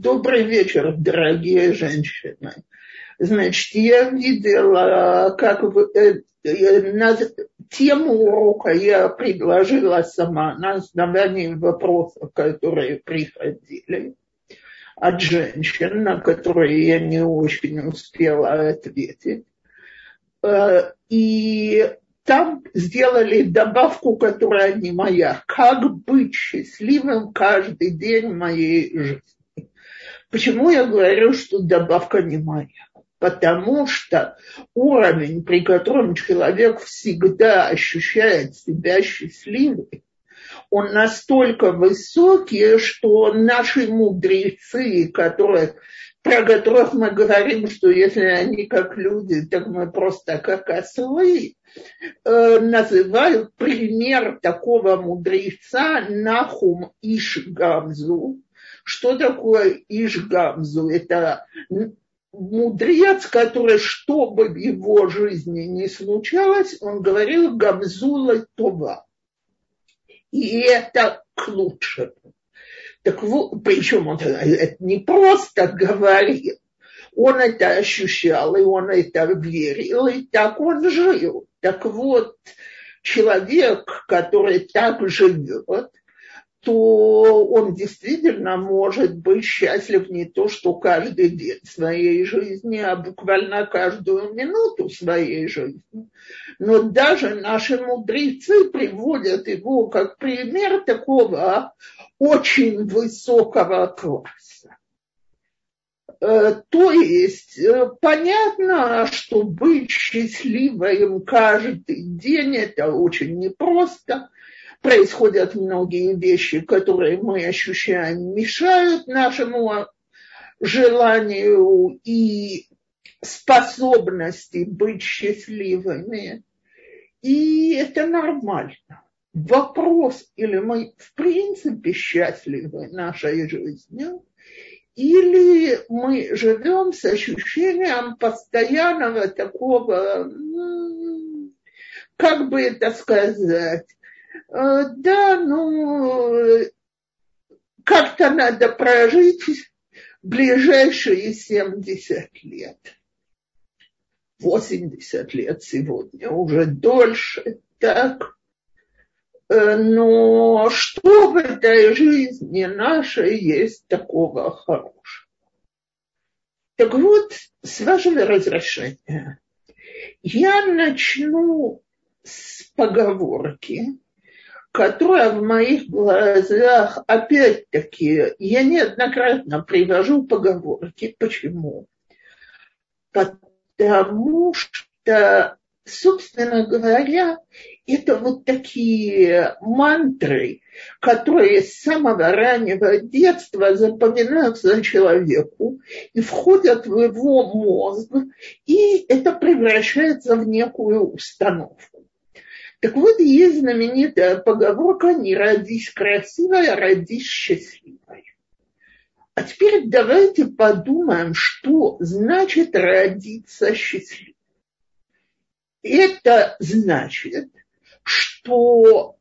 Добрый вечер, дорогие женщины. Значит, я видела, как вы, э, э, на тему урока я предложила сама на основании вопросов, которые приходили от женщин, на которые я не очень успела ответить. Э, и там сделали добавку, которая не моя. Как быть счастливым каждый день моей жизни. Почему я говорю, что добавка не моя? Потому что уровень, при котором человек всегда ощущает себя счастливым, он настолько высокий, что наши мудрецы, которые про которых мы говорим, что если они как люди, так мы просто как ослы, э, называют пример такого мудреца Нахум Ишгамзу. Что такое Ишгамзу? Это мудрец, который, что бы в его жизни не случалось, он говорил Гамзула Това. И это к лучшему. Так вот, причем он это не просто говорил, он это ощущал, и он это верил, и так он жил. Так вот, человек, который так живет, то он действительно может быть счастлив не то, что каждый день своей жизни, а буквально каждую минуту своей жизни. Но даже наши мудрецы приводят его как пример такого очень высокого класса. Э, то есть э, понятно, что быть счастливым каждый день это очень непросто. Происходят многие вещи, которые мы ощущаем, мешают нашему желанию и способности быть счастливыми. И это нормально вопрос, или мы в принципе счастливы нашей жизнью, или мы живем с ощущением постоянного такого, как бы это сказать, да, ну, как-то надо прожить ближайшие 70 лет. 80 лет сегодня, уже дольше, так. Э, но что в этой жизни нашей есть такого хорошего? Так вот, с вашего разрешения, я начну с поговорки, которая в моих глазах, опять-таки, я неоднократно привожу поговорки. Почему? Потому что собственно говоря, это вот такие мантры, которые с самого раннего детства запоминаются человеку и входят в его мозг, и это превращается в некую установку. Так вот, есть знаменитая поговорка «Не родись красивой, а родись счастливой». А теперь давайте подумаем, что значит родиться счастливой. Это значит, что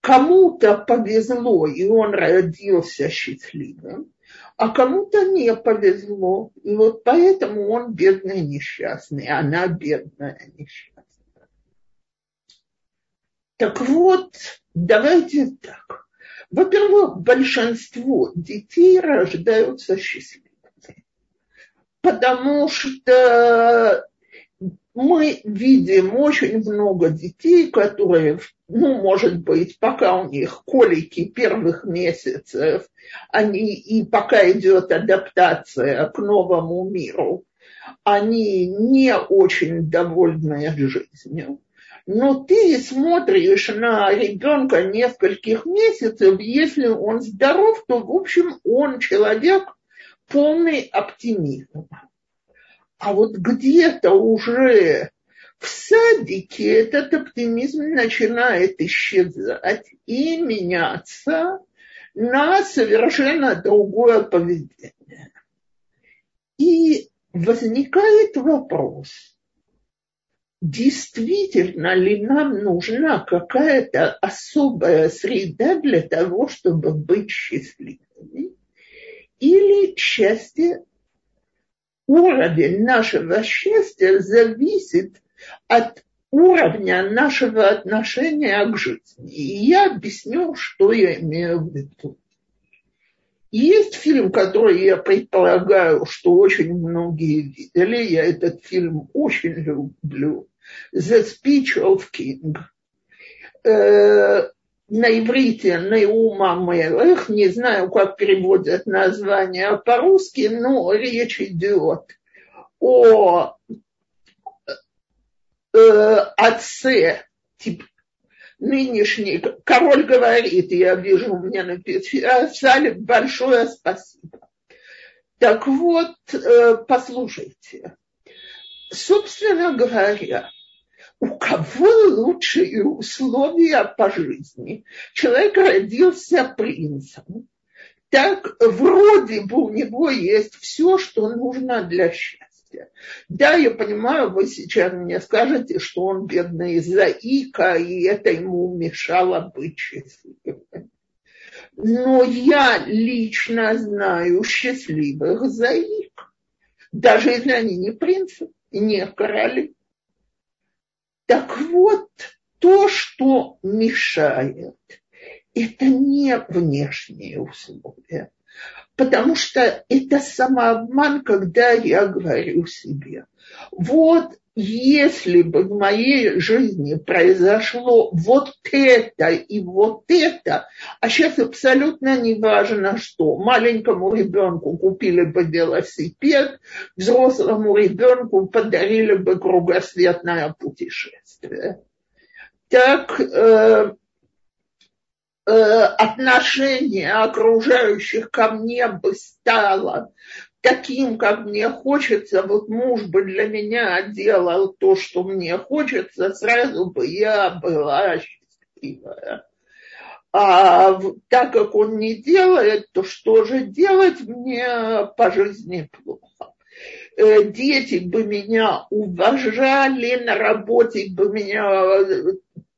кому-то повезло, и он родился счастливым, а кому-то не повезло. И вот поэтому он бедный несчастный, она бедная несчастная. Так вот, давайте так. Во-первых, большинство детей рождаются счастливыми, потому что мы видим очень много детей, которые, ну, может быть, пока у них колики первых месяцев, они, и пока идет адаптация к новому миру, они не очень довольны жизнью. Но ты смотришь на ребенка нескольких месяцев, если он здоров, то, в общем, он человек полный оптимизма. А вот где-то уже в садике этот оптимизм начинает исчезать и меняться на совершенно другое поведение. И возникает вопрос, действительно ли нам нужна какая-то особая среда для того, чтобы быть счастливыми? Или счастье, уровень нашего счастья зависит от уровня нашего отношения к жизни. И я объясню, что я имею в виду. Есть фильм, который я предполагаю, что очень многие видели. Я этот фильм очень люблю. The Speech of King. Э, на иврите Неума Мелех, не знаю, как переводят название по-русски, но речь идет о э, отце, тип, нынешний, король говорит, я вижу, у меня написали большое спасибо. Так вот, э, послушайте, собственно говоря, у кого лучшие условия по жизни? Человек родился принцем. Так вроде бы у него есть все, что нужно для счастья. Да, я понимаю, вы сейчас мне скажете, что он бедный заика, и это ему мешало быть счастливым. Но я лично знаю счастливых заик, даже если они не принцы, не короли. Так вот, то, что мешает, это не внешние условия. Потому что это самообман, когда я говорю себе, вот если бы в моей жизни произошло вот это и вот это, а сейчас абсолютно не важно что, маленькому ребенку купили бы велосипед, взрослому ребенку подарили бы кругосветное путешествие. Так э, отношение окружающих ко мне бы стало таким, как мне хочется, вот муж бы для меня делал то, что мне хочется, сразу бы я была счастливая. А так как он не делает, то что же делать мне по жизни плохо? Э, дети бы меня уважали, на работе бы меня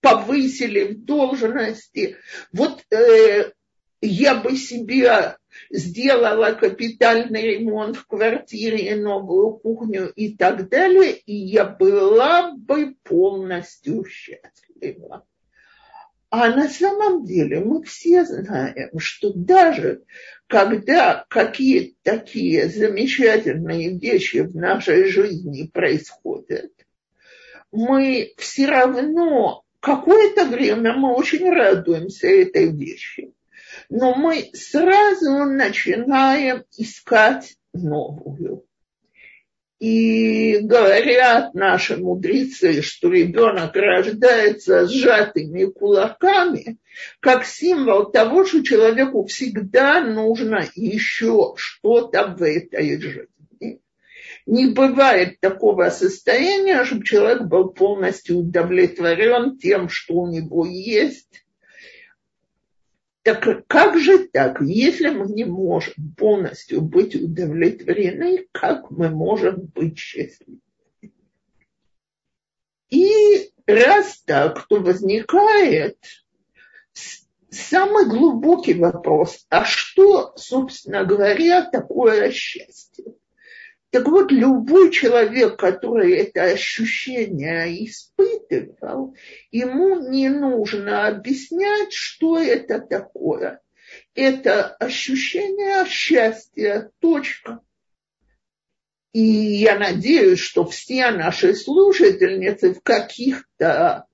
повысили в должности. Вот э, я бы себе сделала капитальный ремонт в квартире, новую кухню и так далее, и я была бы полностью счастлива. А на самом деле мы все знаем, что даже когда какие-то такие замечательные вещи в нашей жизни происходят, мы все равно какое-то время мы очень радуемся этой вещи но мы сразу начинаем искать новую. И говорят наши мудрецы, что ребенок рождается сжатыми кулаками, как символ того, что человеку всегда нужно еще что-то в этой жизни. Не бывает такого состояния, чтобы человек был полностью удовлетворен тем, что у него есть, так как же так, если мы не можем полностью быть удовлетворены, как мы можем быть счастливы? И раз так, то возникает самый глубокий вопрос, а что, собственно говоря, такое счастье? Так вот, любой человек, который это ощущение испытывал, ему не нужно объяснять, что это такое. Это ощущение счастья, точка. И я надеюсь, что все наши слушательницы в каких-то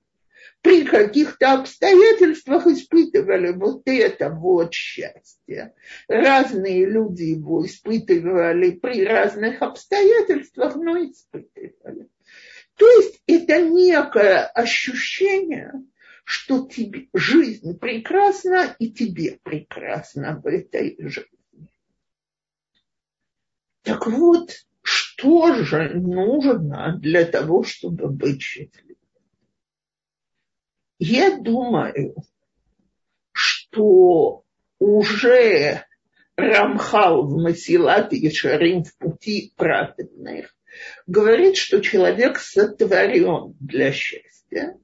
при каких-то обстоятельствах испытывали вот это вот счастье. Разные люди его испытывали при разных обстоятельствах, но испытывали. То есть это некое ощущение, что тебе, жизнь прекрасна и тебе прекрасно в этой жизни. Так вот, что же нужно для того, чтобы быть счастливым? Я думаю, что уже Рамхал в Масилат и Шарим в пути праведных говорит, что человек сотворен для счастья,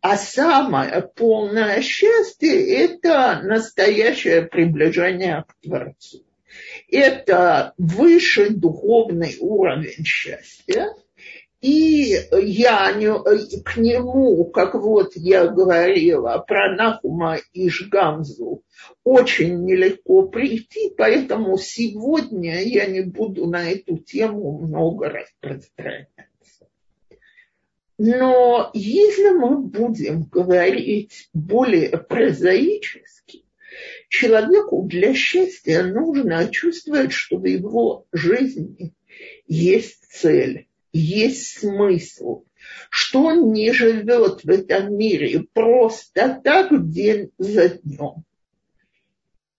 а самое полное счастье – это настоящее приближение к Творцу. Это высший духовный уровень счастья. И я к нему, как вот я говорила про Нахума и Жгамзу, очень нелегко прийти, поэтому сегодня я не буду на эту тему много распространяться. Но если мы будем говорить более прозаически, человеку для счастья нужно чувствовать, что в его жизни есть цель, есть смысл, что он не живет в этом мире просто так день за днем.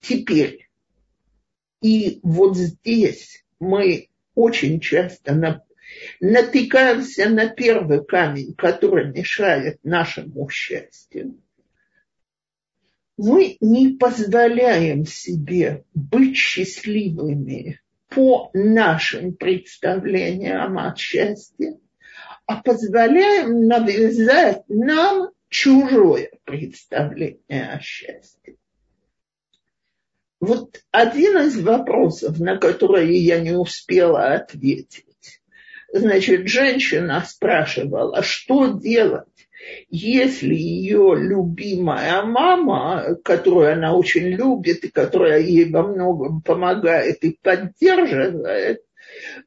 Теперь, и вот здесь мы очень часто натыкаемся на первый камень, который мешает нашему счастью. Мы не позволяем себе быть счастливыми по нашим представлениям о счастье, а позволяем навязать нам чужое представление о счастье. Вот один из вопросов, на который я не успела ответить, Значит, женщина спрашивала, что делать, если ее любимая мама, которую она очень любит и которая ей во многом помогает и поддерживает,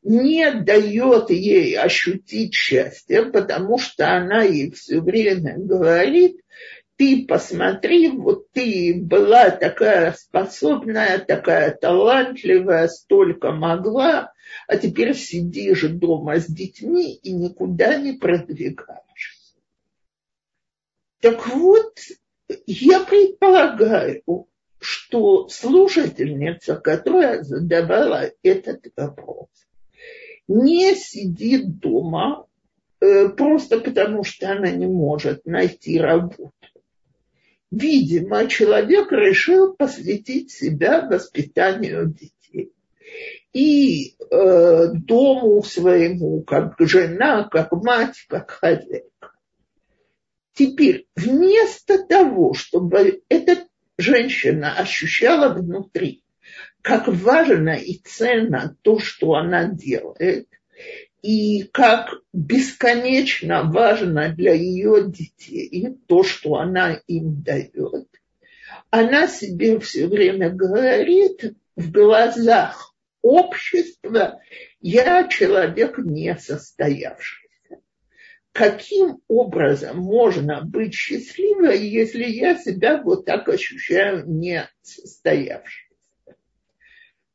не дает ей ощутить счастье, потому что она ей все время говорит, ты посмотри, вот ты была такая способная, такая талантливая, столько могла, а теперь сидишь дома с детьми и никуда не продвигаешься. Так вот, я предполагаю, что слушательница, которая задавала этот вопрос, не сидит дома э, просто потому, что она не может найти работу. Видимо, человек решил посвятить себя воспитанию детей и э, дому своему, как жена, как мать, как хозяйка. Теперь, вместо того, чтобы эта женщина ощущала внутри, как важно и ценно то, что она делает, и как бесконечно важно для ее детей то, что она им дает, она себе все время говорит в глазах общества, я человек не состоявшийся. Каким образом можно быть счастливой, если я себя вот так ощущаю не состоявшейся?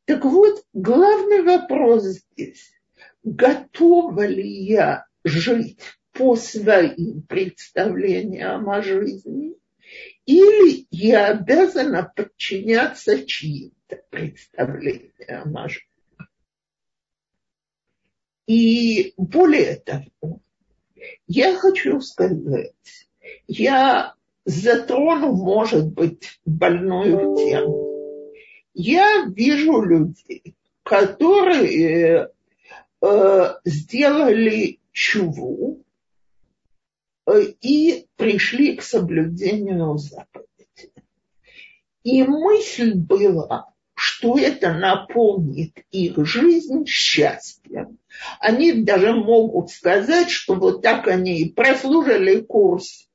Так вот, главный вопрос здесь. Готова ли я жить по своим представлениям о жизни, или я обязана подчиняться чьим представление о маже. И более того, я хочу сказать, я затрону, может быть, больную тему. Я вижу людей, которые э, сделали чуву э, и пришли к соблюдению заповедей. И мысль была, что это наполнит их жизнь счастьем. Они даже могут сказать, что вот так они прослужили курс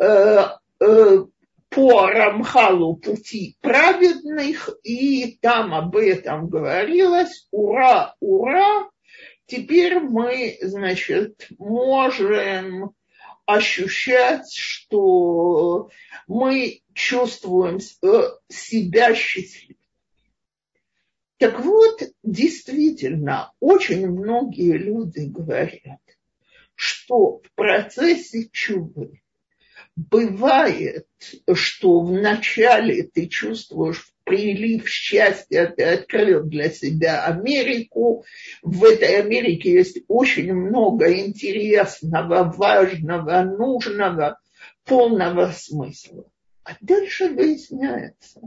э, э, по Рамхалу пути праведных, и там об этом говорилось. Ура, ура! Теперь мы, значит, можем ощущать, что мы чувствуем э, себя счастливыми. Так вот, действительно, очень многие люди говорят, что в процессе чувы бывает, что вначале ты чувствуешь прилив счастья, ты открыл для себя Америку. В этой Америке есть очень много интересного, важного, нужного, полного смысла. А дальше выясняется,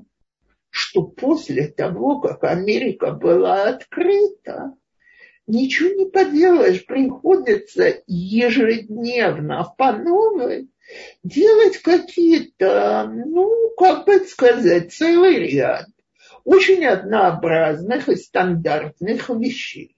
что после того, как Америка была открыта, ничего не поделаешь, приходится ежедневно по новой делать какие-то, ну, как бы сказать, целый ряд очень однообразных и стандартных вещей.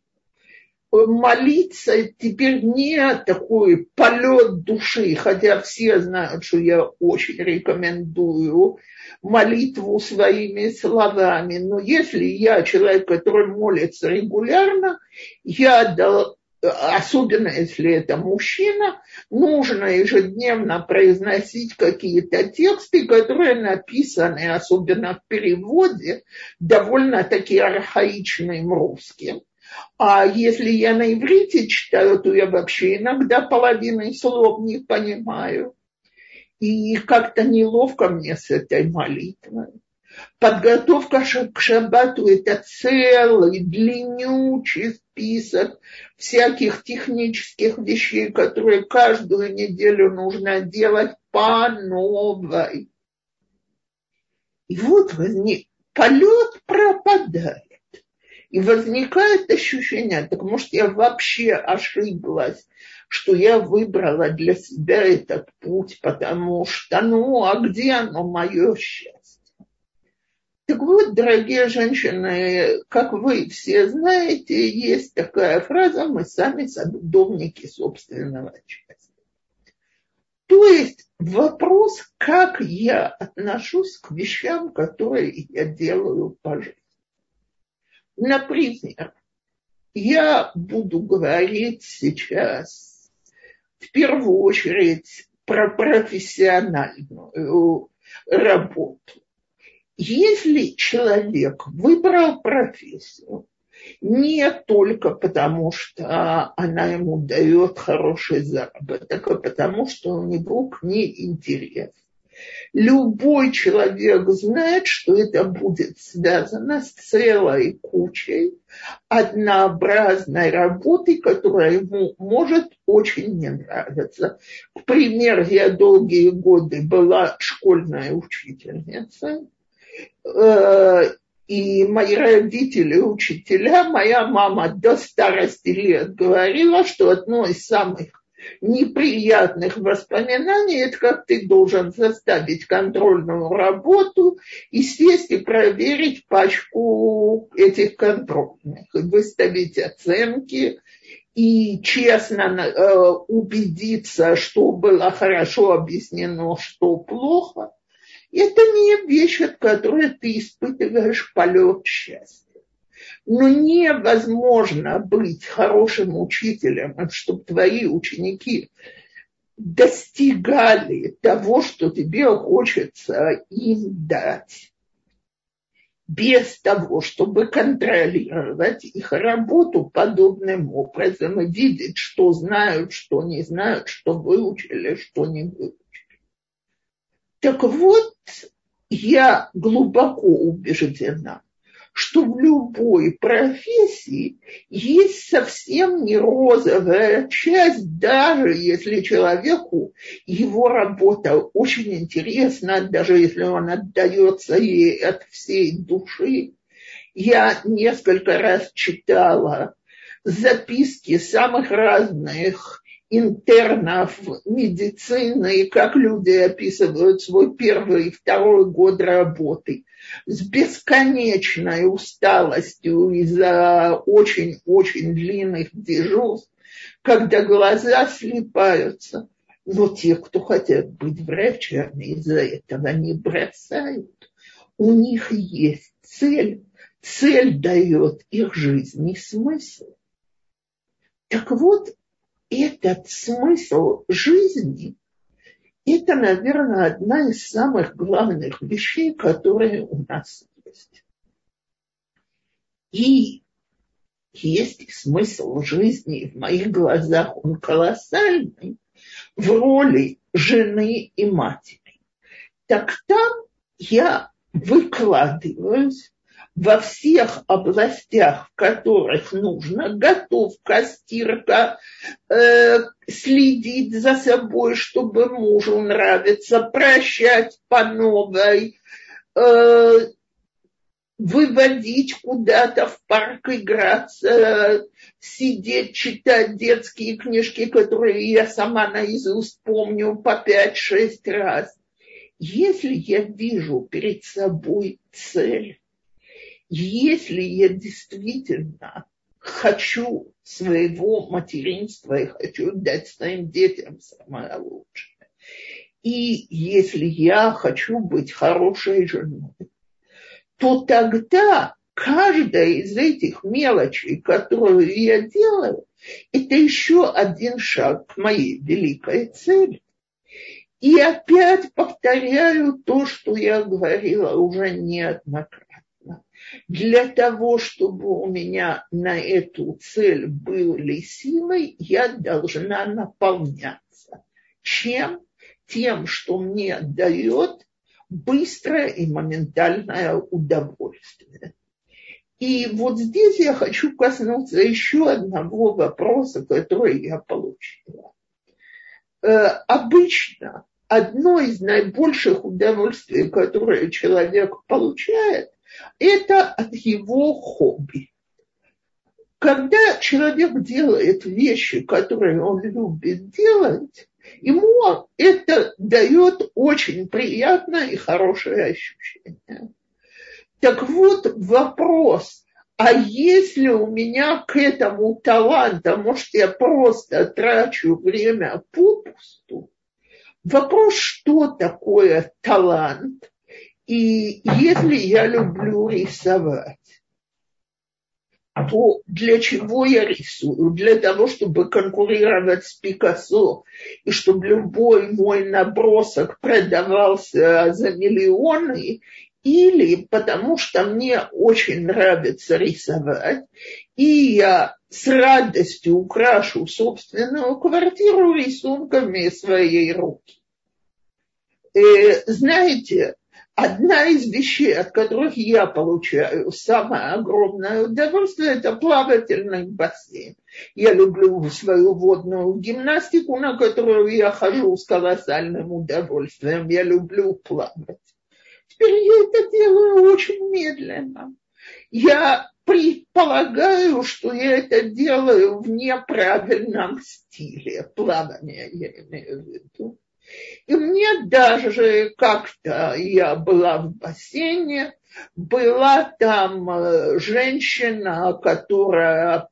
Молиться теперь не такой полет души, хотя все знают, что я очень рекомендую молитву своими словами. Но если я человек, который молится регулярно, я особенно если это мужчина, нужно ежедневно произносить какие-то тексты, которые написаны, особенно в переводе, довольно-таки архаичным русским. А если я на иврите читаю, то я вообще иногда половины слов не понимаю. И как-то неловко мне с этой молитвой. Подготовка к шаббату – это целый длиннючий список всяких технических вещей, которые каждую неделю нужно делать по новой. И вот возник, полет пропадает. И возникает ощущение, так может я вообще ошиблась, что я выбрала для себя этот путь, потому что, ну, а где оно мое счастье? Так вот, дорогие женщины, как вы все знаете, есть такая фраза «мы сами садовники собственного счастья». То есть вопрос, как я отношусь к вещам, которые я делаю по жизни. Например, я буду говорить сейчас в первую очередь про профессиональную работу. Если человек выбрал профессию не только потому, что она ему дает хороший заработок, а потому, что у него к ней интерес, любой человек знает, что это будет связано с целой кучей однообразной работы, которая ему может очень не нравиться. К примеру, я долгие годы была школьной учительницей, Э, и мои родители, учителя, моя мама до старости лет говорила, что одно из самых неприятных воспоминаний, это как ты должен заставить контрольную работу и сесть и проверить пачку этих контрольных, выставить оценки и честно э, убедиться, что было хорошо объяснено, что плохо. Это не вещь, от которой ты испытываешь полет счастья. Но невозможно быть хорошим учителем, чтобы твои ученики достигали того, что тебе хочется им дать, без того, чтобы контролировать их работу подобным образом и видеть, что знают, что не знают, что выучили, что не выучили. Так вот, я глубоко убеждена, что в любой профессии есть совсем не розовая часть, даже если человеку его работа очень интересна, даже если он отдается ей от всей души. Я несколько раз читала записки самых разных интернов медицины, как люди описывают свой первый и второй год работы с бесконечной усталостью из-за очень-очень длинных дежурств, когда глаза слипаются. Но те, кто хотят быть врачами, из-за этого не бросают. У них есть цель. Цель дает их жизни смысл. Так вот, этот смысл жизни, это, наверное, одна из самых главных вещей, которые у нас есть. И есть смысл жизни, в моих глазах он колоссальный, в роли жены и матери. Так там я выкладываюсь во всех областях, в которых нужно, готовка, стирка, э, следить за собой, чтобы мужу нравиться, прощать по новой, э, выводить куда-то в парк играться, сидеть, читать детские книжки, которые я сама наизусть помню по пять-шесть раз. Если я вижу перед собой цель, если я действительно хочу своего материнства и хочу дать своим детям самое лучшее, и если я хочу быть хорошей женой, то тогда каждая из этих мелочей, которую я делаю, это еще один шаг к моей великой цели. И опять повторяю то, что я говорила уже неоднократно. Для того, чтобы у меня на эту цель были силы, я должна наполняться. Чем? Тем, что мне дает быстрое и моментальное удовольствие. И вот здесь я хочу коснуться еще одного вопроса, который я получила. Э, обычно одно из наибольших удовольствий, которое человек получает, это от его хобби. Когда человек делает вещи, которые он любит делать, ему это дает очень приятное и хорошее ощущение. Так вот вопрос, а если у меня к этому талант, а может я просто трачу время попусту, вопрос, что такое талант, и если я люблю рисовать, то для чего я рисую? Для того, чтобы конкурировать с Пикассо, и чтобы любой мой набросок продавался за миллионы, или потому что мне очень нравится рисовать, и я с радостью украшу собственную квартиру рисунками своей руки. Э, знаете, одна из вещей, от которых я получаю самое огромное удовольствие, это плавательный бассейн. Я люблю свою водную гимнастику, на которую я хожу с колоссальным удовольствием. Я люблю плавать. Теперь я это делаю очень медленно. Я предполагаю, что я это делаю в неправильном стиле плавания, я имею в виду. И мне даже как-то я была в бассейне, была там э, женщина, которая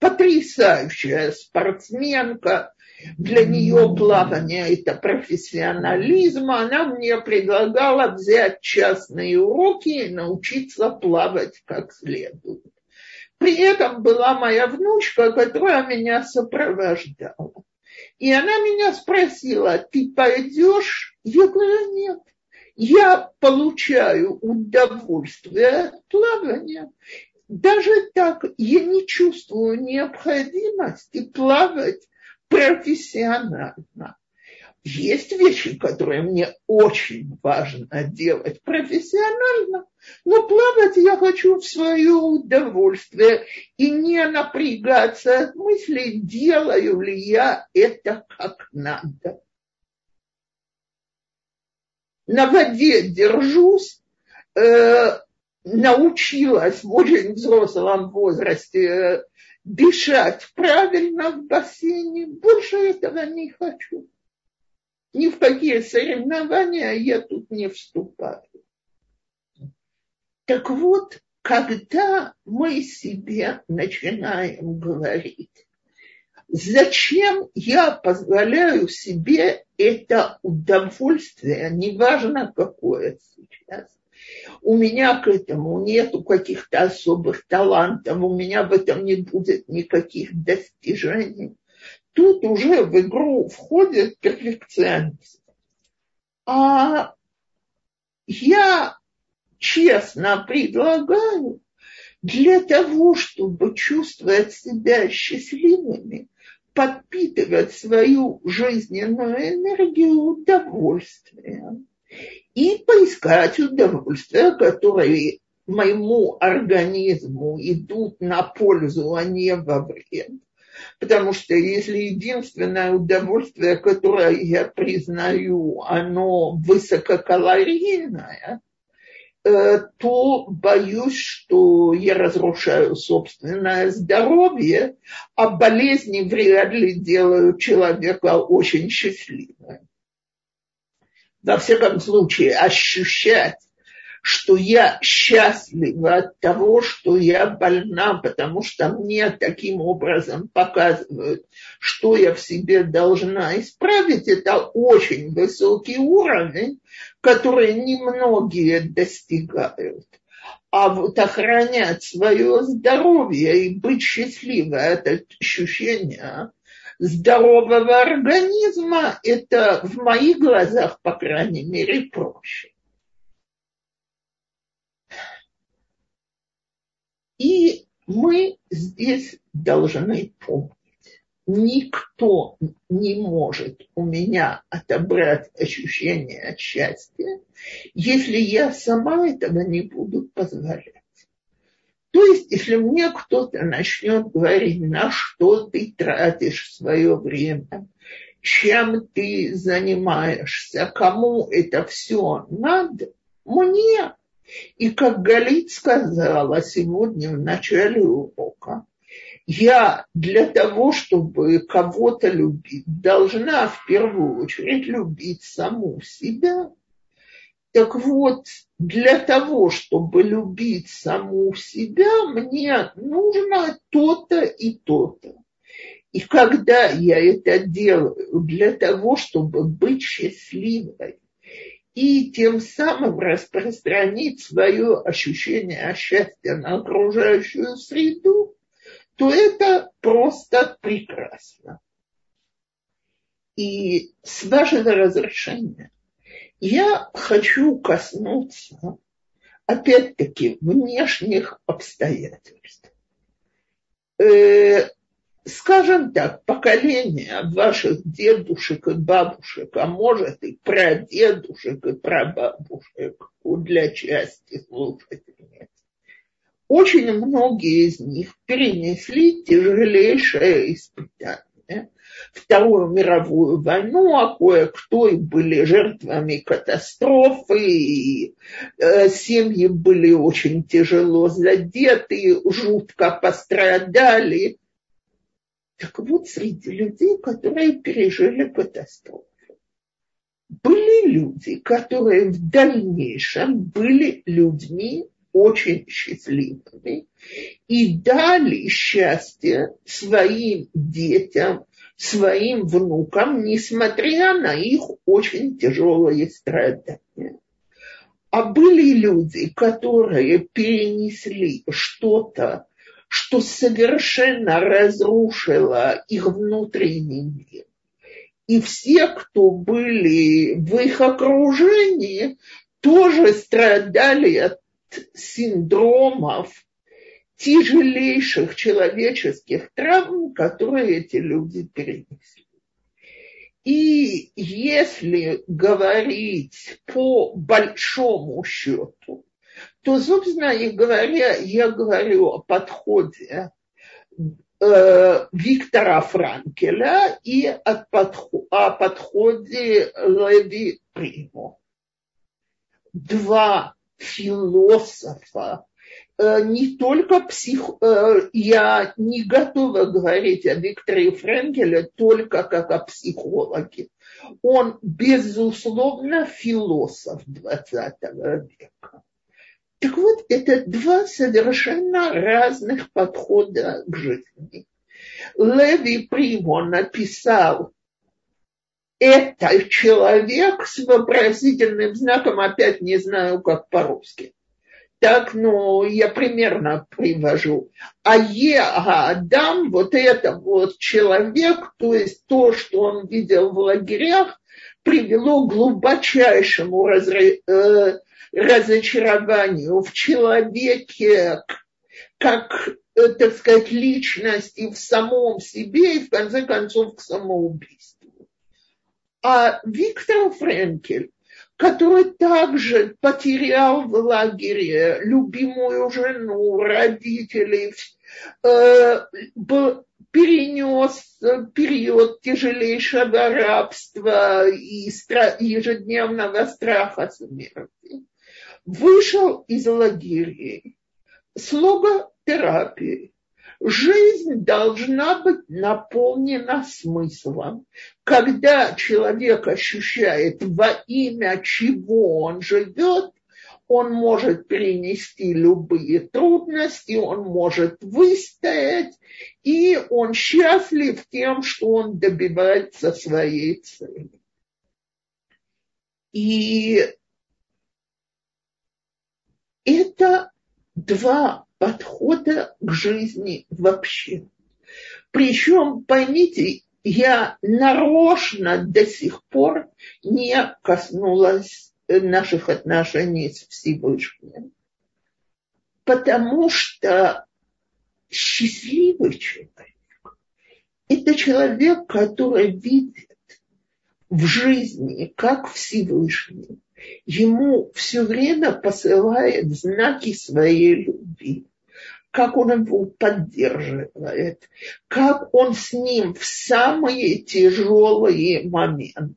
потрясающая спортсменка, для нее плавание – это профессионализм. Она мне предлагала взять частные уроки и научиться плавать как следует. При этом была моя внучка, которая меня сопровождала. И она меня спросила, ты пойдешь? Я говорю, нет. Я получаю удовольствие от плавания. Даже так я не чувствую необходимости плавать профессионально. Есть вещи, которые мне очень важно делать профессионально, но плавать я хочу в свое удовольствие и не напрягаться от мысли, делаю ли я это как надо. На воде держусь, э, научилась в очень взрослом возрасте э, дышать правильно в бассейне. Больше этого не хочу. Ни в какие соревнования я тут не вступаю. Так вот, когда мы себе начинаем говорить, зачем я позволяю себе это удовольствие, неважно какое сейчас, у меня к этому нету каких-то особых талантов, у меня в этом не будет никаких достижений. Тут уже в игру входит перфекционист. А я честно предлагаю для того, чтобы чувствовать себя счастливыми, подпитывать свою жизненную энергию удовольствием и поискать удовольствия, которые моему организму идут на пользу, а не во вред. Потому что если единственное удовольствие, которое я признаю, оно высококалорийное, то боюсь, что я разрушаю собственное здоровье, а болезни вряд ли делают человека очень счастливым. Во всяком случае, ощущать, что я счастлива от того, что я больна, потому что мне таким образом показывают, что я в себе должна исправить, это очень высокий уровень, который немногие достигают. А вот охранять свое здоровье и быть счастливой, это ощущение здорового организма, это в моих глазах, по крайней мере, проще. И мы здесь должны помнить, никто не может у меня отобрать ощущение счастья, если я сама этого не буду позволять. То есть, если мне кто-то начнет говорить, на что ты тратишь свое время, чем ты занимаешься, кому это все надо, мне. И как Галит сказала сегодня в начале урока, я для того, чтобы кого-то любить, должна в первую очередь любить саму себя. Так вот, для того, чтобы любить саму себя, мне нужно то-то и то-то. И когда я это делаю для того, чтобы быть счастливой, и тем самым распространить свое ощущение счастья на окружающую среду, то это просто прекрасно. И с вашего разрешения я хочу коснуться, опять-таки, внешних обстоятельств. Э, скажем так, поколение ваших дедушек и бабушек, а может и прадедушек и прабабушек для части слушательниц, очень многие из них перенесли тяжелейшее испытание Вторую мировую войну, а кое-кто и были жертвами катастрофы, и э, семьи были очень тяжело задеты, жутко пострадали. Так вот, среди людей, которые пережили катастрофу, были люди, которые в дальнейшем были людьми очень счастливыми и дали счастье своим детям, своим внукам, несмотря на их очень тяжелые страдания. А были люди, которые перенесли что-то, что совершенно разрушило их внутренний мир. И все, кто были в их окружении, тоже страдали от синдромов тяжелейших человеческих травм, которые эти люди перенесли. И если говорить по большому счету, то, собственно и говоря, я говорю о подходе э, Виктора Франкеля и о подходе Леви Приму. Два философа, Э, не только псих... Э, я не готова говорить о Викторе Френкеле только как о психологе. Он, безусловно, философ 20 века. Так вот, это два совершенно разных подхода к жизни. Леви Примо написал это человек с вопросительным знаком, опять не знаю, как по-русски так, ну, я примерно привожу. А Е, Адам, вот это вот человек, то есть то, что он видел в лагерях, привело к глубочайшему разре, э, разочарованию в человеке, как, э, так сказать, личности в самом себе и, в конце концов, к самоубийству. А Виктор Френкель который также потерял в лагере любимую жену, родителей, э, перенес период тяжелейшего рабства и ежедневного страха смерти. Вышел из лагерей с логотерапией Жизнь должна быть наполнена смыслом. Когда человек ощущает, во имя чего он живет, он может перенести любые трудности, он может выстоять, и он счастлив тем, что он добивается своей цели. И это два подхода к жизни вообще. Причем, поймите, я нарочно до сих пор не коснулась наших отношений с Всевышним. Потому что счастливый человек – это человек, который видит в жизни, как Всевышний, ему все время посылает знаки своей любви как он его поддерживает, как он с ним в самые тяжелые моменты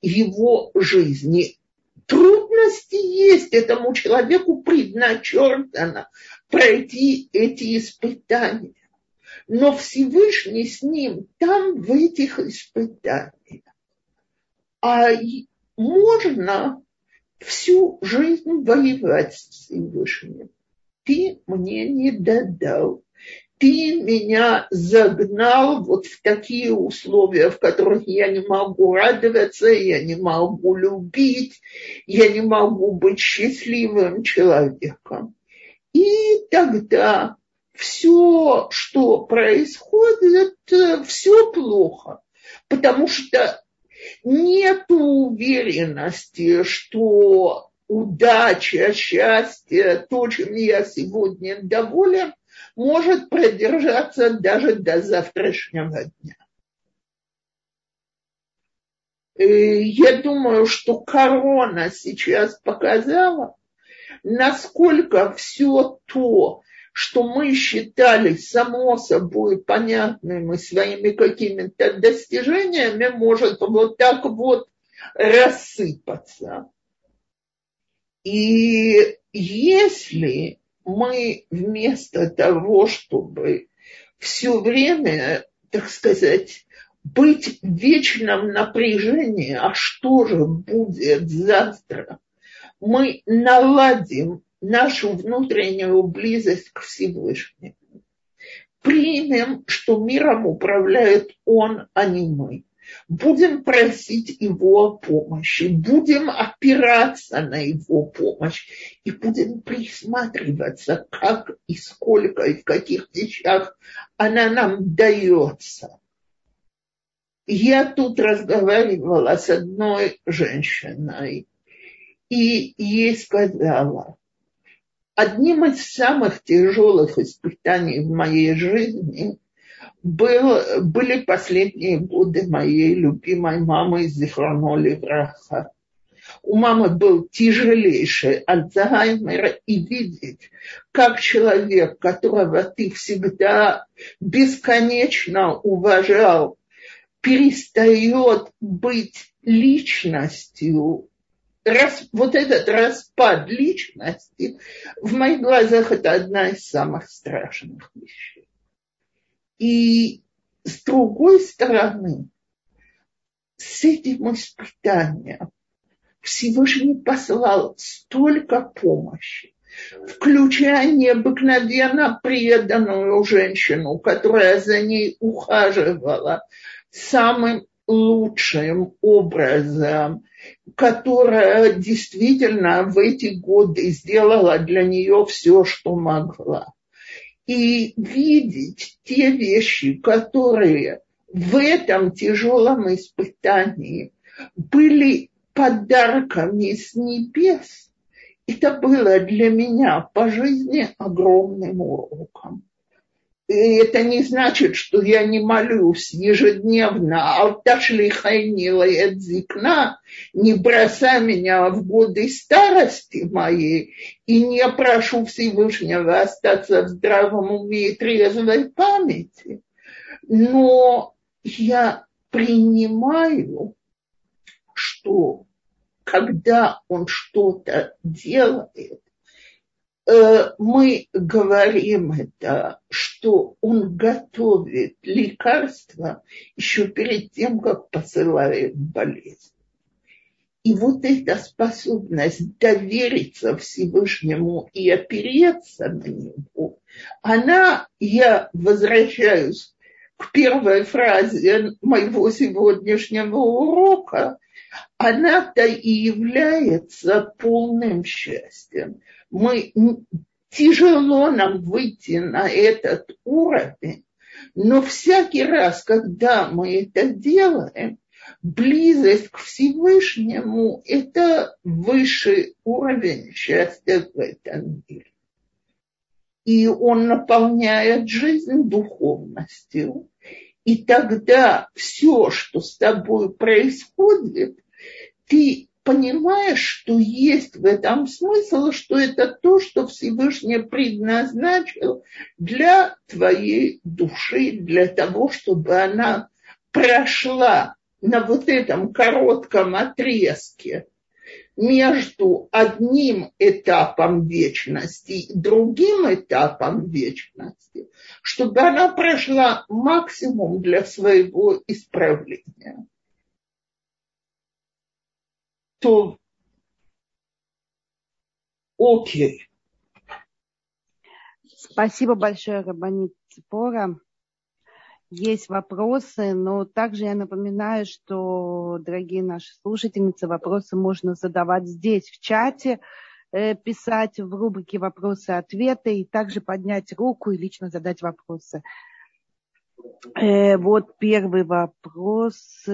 его жизни. Трудности есть этому человеку предначертано пройти эти испытания. Но Всевышний с ним там, в этих испытаниях. А можно всю жизнь воевать с Всевышним ты мне не додал. Ты меня загнал вот в такие условия, в которых я не могу радоваться, я не могу любить, я не могу быть счастливым человеком. И тогда все, что происходит, все плохо. Потому что нет уверенности, что удача, счастье, то, чем я сегодня доволен, может продержаться даже до завтрашнего дня. Я думаю, что корона сейчас показала, насколько все то, что мы считали само собой понятным и своими какими-то достижениями, может вот так вот рассыпаться. И если мы вместо того, чтобы все время, так сказать, быть в вечном напряжении, а что же будет завтра, мы наладим нашу внутреннюю близость к Всевышнему. Примем, что миром управляет Он, а не мы будем просить его о помощи, будем опираться на его помощь и будем присматриваться, как и сколько и в каких вещах она нам дается. Я тут разговаривала с одной женщиной, и ей сказала, одним из самых тяжелых испытаний в моей жизни был, были последние годы моей любимой мамы Зихроно Левраха. У мамы был тяжелейший Альцгеймер, и видеть, как человек, которого ты всегда бесконечно уважал, перестает быть личностью, Рас, вот этот распад личности, в моих глазах это одна из самых страшных вещей. И с другой стороны, с этим испытанием Всевышний послал столько помощи, включая необыкновенно преданную женщину, которая за ней ухаживала самым лучшим образом, которая действительно в эти годы сделала для нее все, что могла и видеть те вещи, которые в этом тяжелом испытании были подарками с небес, это было для меня по жизни огромным уроком. И это не значит, что я не молюсь ежедневно. Алташли хайнила зикна, не бросай меня в годы старости моей, и не прошу Всевышнего остаться в здравом уме и трезвой памяти. Но я принимаю, что когда он что-то делает, мы говорим это, что он готовит лекарства еще перед тем, как посылает болезнь. И вот эта способность довериться Всевышнему и опереться на него, она, я возвращаюсь к первой фразе моего сегодняшнего урока, она-то и является полным счастьем. Мы, тяжело нам выйти на этот уровень, но всякий раз, когда мы это делаем, близость к Всевышнему – это высший уровень счастья в этом мире. И он наполняет жизнь духовностью. И тогда все, что с тобой происходит, ты понимаешь, что есть в этом смысл, что это то, что Всевышний предназначил для твоей души, для того, чтобы она прошла на вот этом коротком отрезке между одним этапом вечности и другим этапом вечности, чтобы она прошла максимум для своего исправления. То окей. Спасибо большое, Рабанит Ципора есть вопросы, но также я напоминаю, что, дорогие наши слушательницы, вопросы можно задавать здесь, в чате, э, писать в рубрике «Вопросы-ответы» и также поднять руку и лично задать вопросы. Э, вот первый вопрос.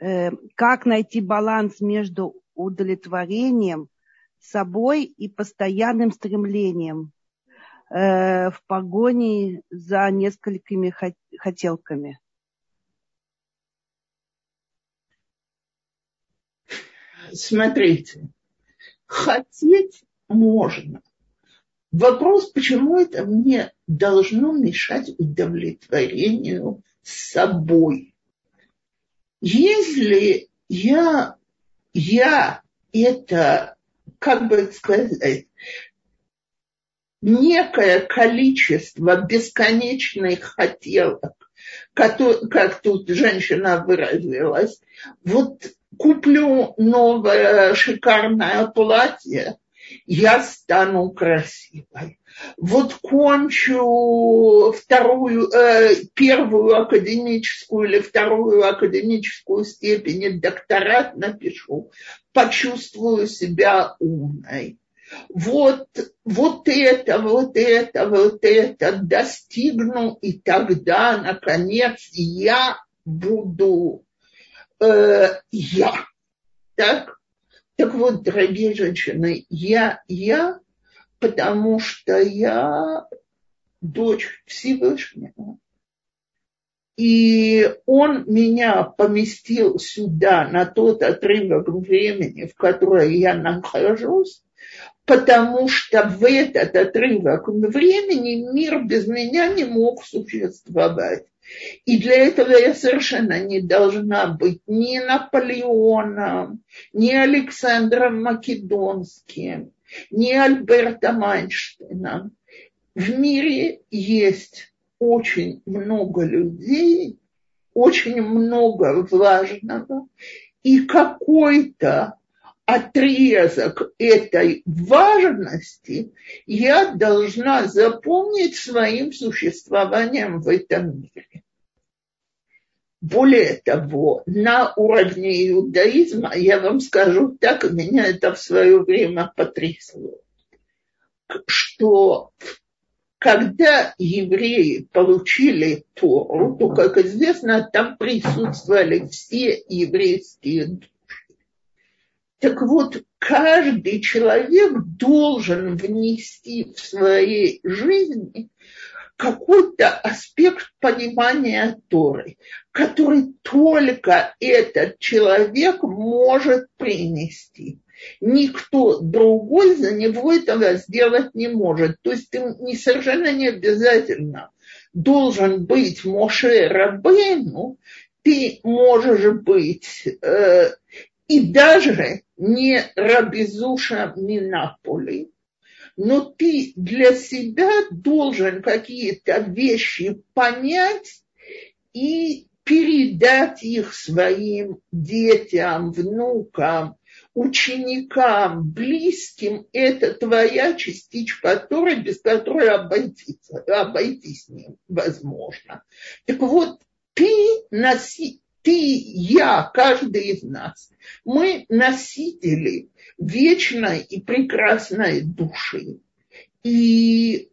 Э, как найти баланс между удовлетворением собой и постоянным стремлением Э, в погоне за несколькими хотелками? Смотрите, хотеть можно. Вопрос, почему это мне должно мешать удовлетворению собой. Если я, я это, как бы сказать, некое количество бесконечных хотелок, как тут женщина выразилась, вот куплю новое шикарное платье, я стану красивой. Вот кончу вторую, э, первую академическую или вторую академическую степень, докторат напишу, почувствую себя умной вот, вот это, вот это, вот это достигну, и тогда, наконец, я буду э, я. Так? Так вот, дорогие женщины, я, я, потому что я дочь Всевышнего. И он меня поместил сюда, на тот отрывок времени, в который я нахожусь, потому что в этот отрывок времени мир без меня не мог существовать. И для этого я совершенно не должна быть ни Наполеоном, ни Александром Македонским, ни Альбертом Айнштейном. В мире есть очень много людей, очень много важного, и какой-то отрезок этой важности я должна запомнить своим существованием в этом мире. Более того, на уровне иудаизма, я вам скажу так, меня это в свое время потрясло, что когда евреи получили Тору, то, как известно, там присутствовали все еврейские души. Так вот, каждый человек должен внести в своей жизни какой-то аспект понимания Торы, который только этот человек может принести. Никто другой за него этого сделать не может. То есть ты не, совершенно не обязательно должен быть Моше Рабейну, ты можешь быть э, и даже не Рабизуша Минаполи, но ты для себя должен какие-то вещи понять и передать их своим детям, внукам, ученикам, близким, это твоя частичка Торы, без которой обойтись, обойтись невозможно. Так вот, ты носи, ты, я, каждый из нас, мы носители вечной и прекрасной души. И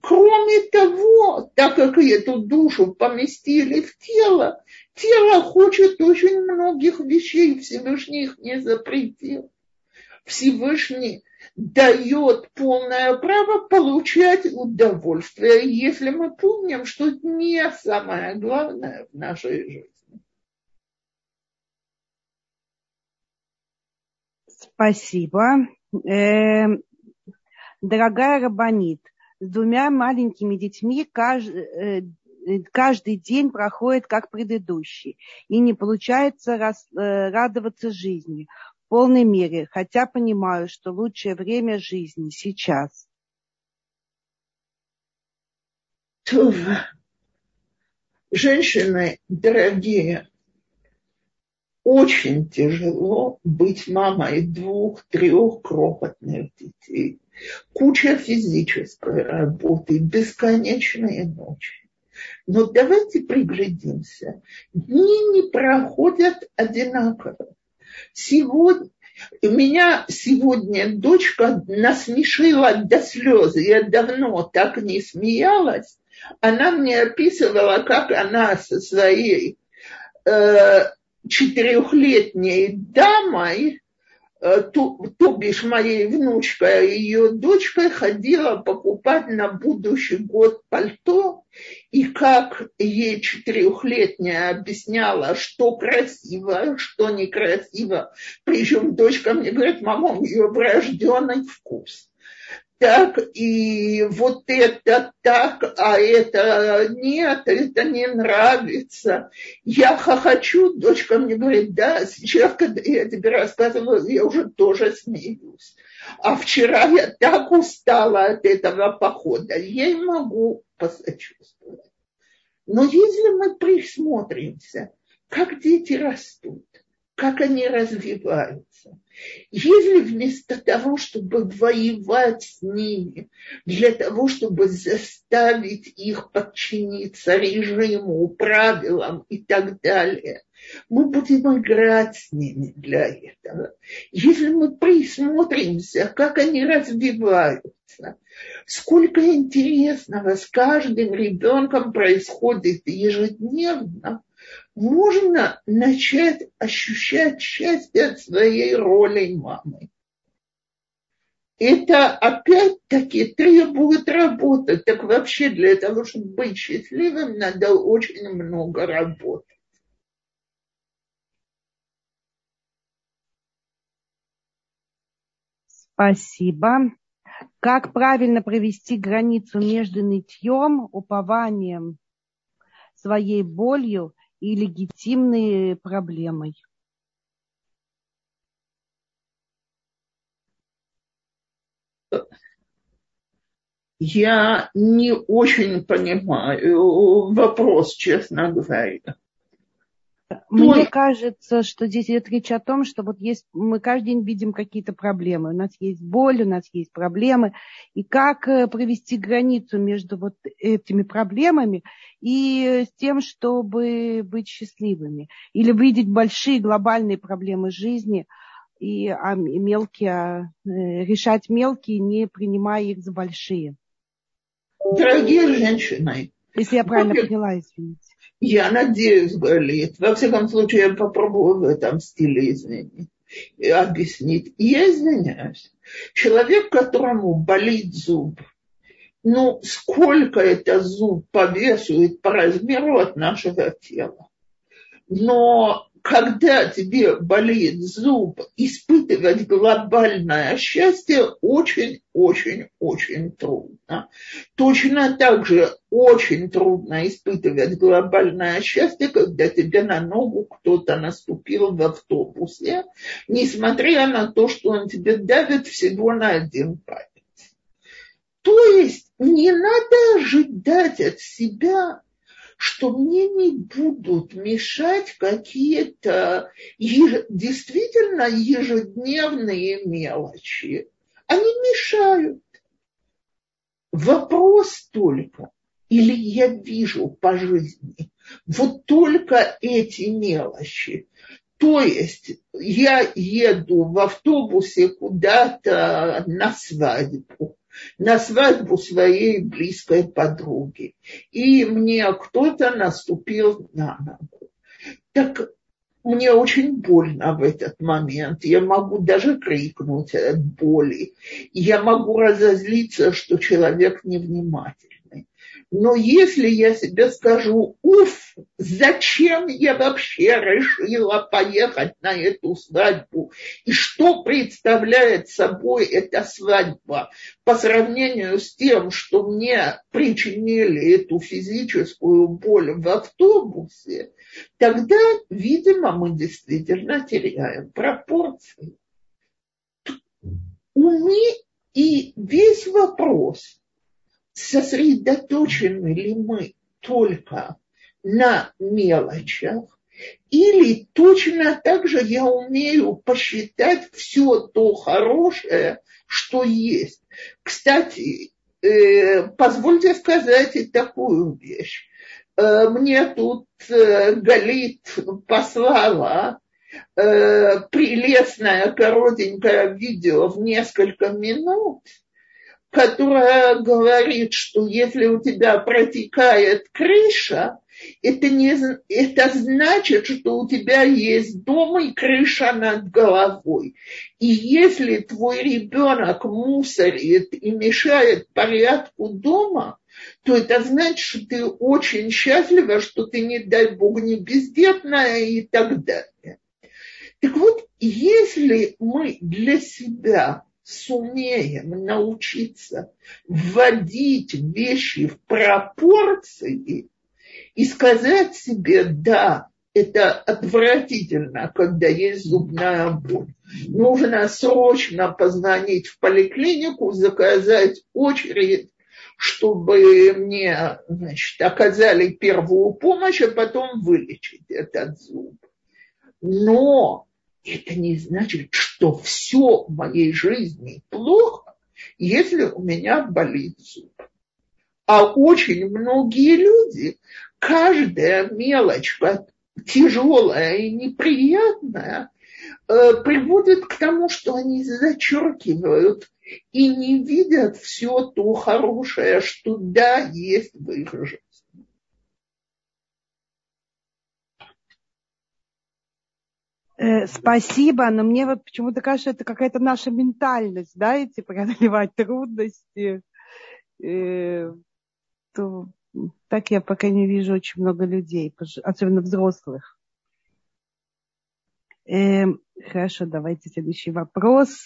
кроме того, так как эту душу поместили в тело, тело хочет очень многих вещей, Всевышний их не запретил. Всевышний дает полное право получать удовольствие, если мы помним, что это не самое главное в нашей жизни. Спасибо. Э, дорогая Рабанит, с двумя маленькими детьми каждый, э, каждый день проходит как предыдущий, и не получается э, радоваться жизни в полной мере, хотя понимаю, что лучшее время жизни сейчас. Женщины дорогие, очень тяжело быть мамой двух-трех крохотных детей. Куча физической работы, бесконечные ночи. Но давайте приглядимся. Дни не проходят одинаково. Сегодня, у меня сегодня дочка насмешила до слез. Я давно так не смеялась. Она мне описывала, как она со своей э, четырехлетней дамой, э, то, то бишь моей внучкой и ее дочкой ходила покупать на будущий год пальто, и как ей четырехлетняя объясняла, что красиво, что некрасиво. Причем дочка мне говорит, мама, у нее врожденный вкус так, и вот это так, а это нет, это не нравится. Я хохочу, дочка мне говорит, да, сейчас, когда я тебе рассказываю, я уже тоже смеюсь. А вчера я так устала от этого похода, я не могу посочувствовать. Но если мы присмотримся, как дети растут, как они развиваются. Если вместо того, чтобы воевать с ними, для того, чтобы заставить их подчиниться режиму, правилам и так далее, мы будем играть с ними для этого. Если мы присмотримся, как они развиваются, сколько интересного с каждым ребенком происходит ежедневно, можно начать ощущать счастье от своей роли мамы. Это опять-таки требует работы. Так вообще для того, чтобы быть счастливым, надо очень много работать. Спасибо. Как правильно провести границу между нытьем, упованием, своей болью и легитимной проблемой. Я не очень понимаю вопрос, честно говоря. Мне кажется, что здесь идет речь о том, что вот есть, мы каждый день видим какие-то проблемы. У нас есть боль, у нас есть проблемы. И как э, провести границу между вот этими проблемами и с тем, чтобы быть счастливыми. Или видеть большие глобальные проблемы жизни и а мелкие, а, э, решать мелкие, не принимая их за большие. Дорогие женщины. Если я правильно поняла, извините. Я надеюсь, болит. Во всяком случае, я попробую в этом стиле изменить объяснить. И я извиняюсь. Человек, которому болит зуб, ну, сколько это зуб повесует по размеру от нашего тела. Но когда тебе болит зуб, испытывать глобальное счастье очень-очень-очень трудно. Точно так же очень трудно испытывать глобальное счастье, когда тебе на ногу кто-то наступил в автобусе, несмотря на то, что он тебе давит всего на один палец. То есть не надо ожидать от себя что мне не будут мешать какие-то еж... действительно ежедневные мелочи. Они мешают. Вопрос только, или я вижу по жизни вот только эти мелочи. То есть я еду в автобусе куда-то на свадьбу, на свадьбу своей близкой подруги, и мне кто-то наступил на ногу. Так мне очень больно в этот момент. Я могу даже крикнуть от боли. Я могу разозлиться, что человек невнимательный. Но если я себе скажу, уф, зачем я вообще решила поехать на эту свадьбу, и что представляет собой эта свадьба по сравнению с тем, что мне причинили эту физическую боль в автобусе, тогда, видимо, мы действительно теряем пропорции. Умы и весь вопрос – сосредоточены ли мы только на мелочах, или точно так же я умею посчитать все то хорошее, что есть. Кстати, э, позвольте сказать и такую вещь. Э, мне тут э, Галит послала прелестное коротенькое видео в несколько минут – которая говорит, что если у тебя протекает крыша, это, не, это значит, что у тебя есть дом и крыша над головой. И если твой ребенок мусорит и мешает порядку дома, то это значит, что ты очень счастлива, что ты, не дай бог, не бездетная и так далее. Так вот, если мы для себя сумеем научиться вводить вещи в пропорции и сказать себе, да, это отвратительно, когда есть зубная боль. Нужно срочно позвонить в поликлинику, заказать очередь, чтобы мне значит, оказали первую помощь, а потом вылечить этот зуб. Но это не значит, что все в моей жизни плохо, если у меня болит зуб. А очень многие люди, каждая мелочь, тяжелая и неприятная, э, приводит к тому, что они зачеркивают и не видят все то хорошее, что да, есть в их жизни. Э, спасибо, но мне вот почему-то кажется, это какая-то наша ментальность, да, эти преодолевать трудности. Э, то, так я пока не вижу очень много людей, особенно взрослых. Э, хорошо, давайте следующий вопрос.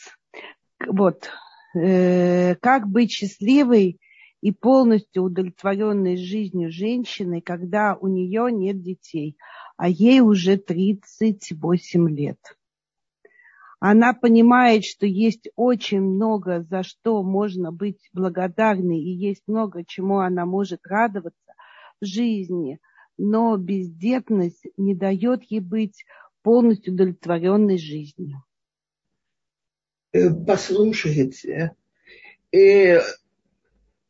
Вот. Э, как быть счастливой и полностью удовлетворенной жизнью женщины, когда у нее нет детей? А ей уже 38 лет. Она понимает, что есть очень много, за что можно быть благодарной, и есть много, чему она может радоваться в жизни, но бездетность не дает ей быть полностью удовлетворенной жизнью. Э, послушайте, э,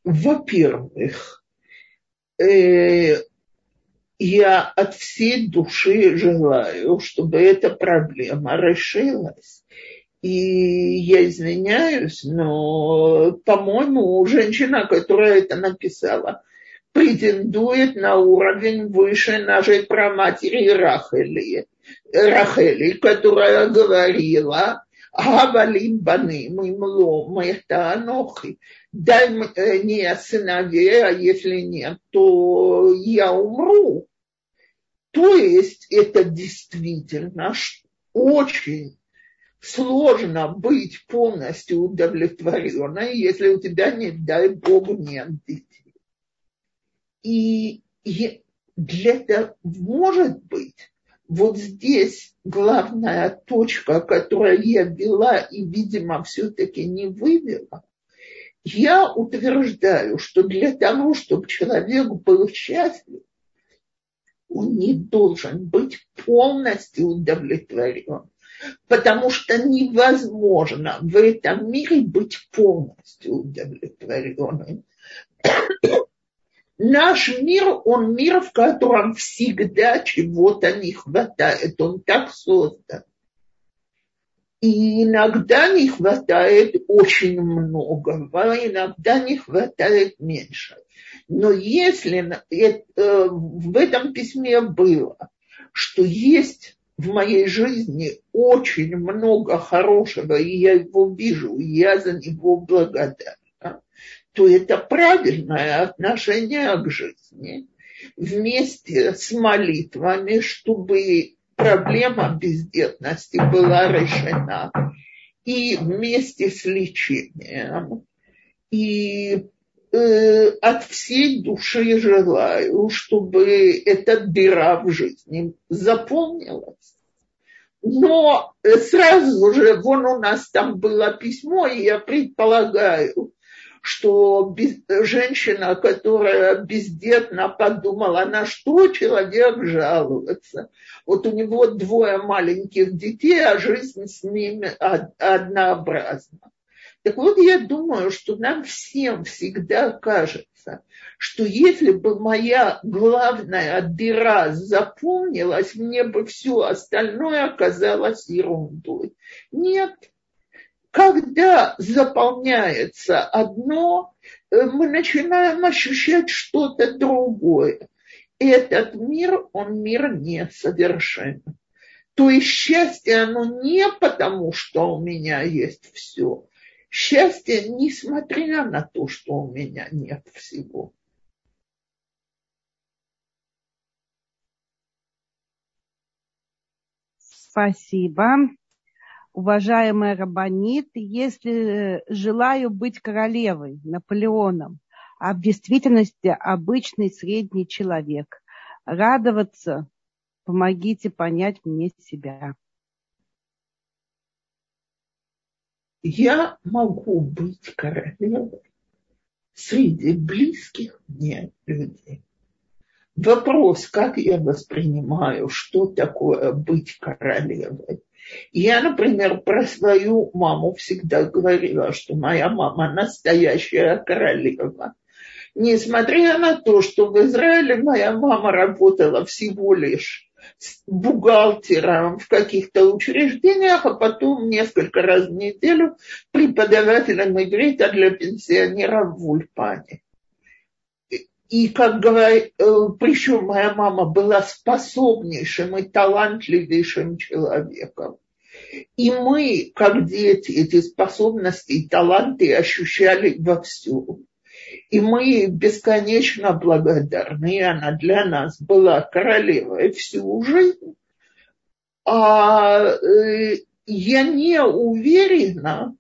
во-первых, э, я от всей души желаю, чтобы эта проблема решилась. И я извиняюсь, но, по-моему, женщина, которая это написала, претендует на уровень выше нашей праматери Рахели, Рахели которая говорила, Гавалим баним им лом, это анохи. Дай мне сыновей, а если нет, то я умру. То есть это действительно очень сложно быть полностью удовлетворенной, если у тебя, не дай Бог, нет детей. И для этого, может быть, вот здесь главная точка, которую я вела и, видимо, все-таки не вывела, я утверждаю, что для того, чтобы человек был счастлив, он не должен быть полностью удовлетворен. Потому что невозможно в этом мире быть полностью удовлетворенным. Наш мир, он мир, в котором всегда чего-то не хватает. Он так создан. И иногда не хватает очень многого, иногда не хватает меньше. Но если э, в этом письме было, что есть в моей жизни очень много хорошего, и я его вижу, и я за него благодарна, то это правильное отношение к жизни вместе с молитвами, чтобы проблема бездетности была решена. И вместе с лечением. И э, от всей души желаю, чтобы эта дыра в жизни заполнилась. Но сразу же, вон у нас там было письмо, и я предполагаю, что без, женщина, которая бездетна, подумала, на что человек жалуется. Вот у него двое маленьких детей, а жизнь с ними однообразна. Так вот, я думаю, что нам всем всегда кажется, что если бы моя главная дыра заполнилась, мне бы все остальное оказалось ерундой. Нет, когда заполняется одно, э, мы начинаем ощущать что-то другое. Этот мир, он мир несовершенный. То есть счастье, оно не потому, что у меня есть все. Счастье, несмотря на то, что у меня нет всего. Спасибо уважаемая Рабанит, если желаю быть королевой, Наполеоном, а в действительности обычный средний человек, радоваться, помогите понять мне себя. Я могу быть королевой среди близких мне людей. Вопрос, как я воспринимаю, что такое быть королевой, я, например, про свою маму всегда говорила, что моя мама настоящая королева. Несмотря на то, что в Израиле моя мама работала всего лишь бухгалтером в каких-то учреждениях, а потом несколько раз в неделю преподавателем иврита для пенсионеров в Ульпане. И, как говорит, э, причем моя мама была способнейшим и талантливейшим человеком. И мы, как дети, эти способности и таланты ощущали во всем. И мы бесконечно благодарны. И она для нас была королевой всю жизнь. А э, я не уверена,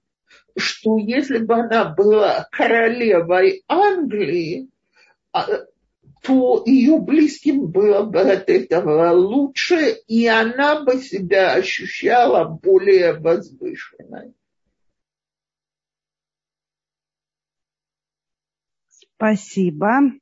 что если бы она была королевой Англии, то ее близким было бы от этого лучше, и она бы себя ощущала более возвышенной. Спасибо.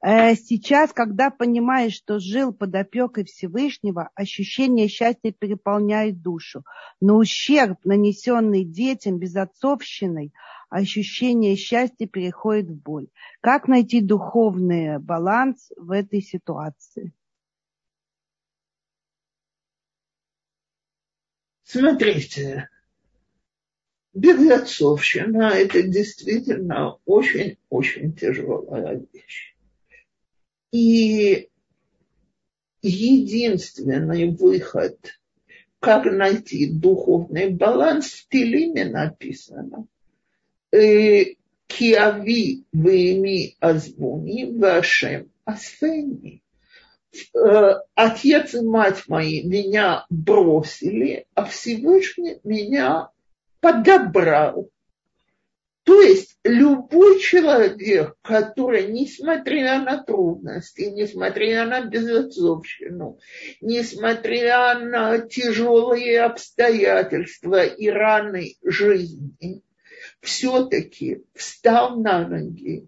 Э, сейчас, когда понимаешь, что жил под опекой Всевышнего, ощущение счастья переполняет душу. Но ущерб, нанесенный детям безотцовщиной, ощущение счастья переходит в боль. Как найти духовный баланс в этой ситуации? Смотрите, безотцовщина – это действительно очень-очень тяжелая вещь. И единственный выход, как найти духовный баланс, в Телиме написано. Э, Киави выми азбуни вашем асени. Э, Отец и мать мои меня бросили, а Всевышний меня подобрал. То есть любой человек, который, несмотря на трудности, несмотря на безотцовщину, несмотря на тяжелые обстоятельства и раны жизни, все-таки встал на ноги,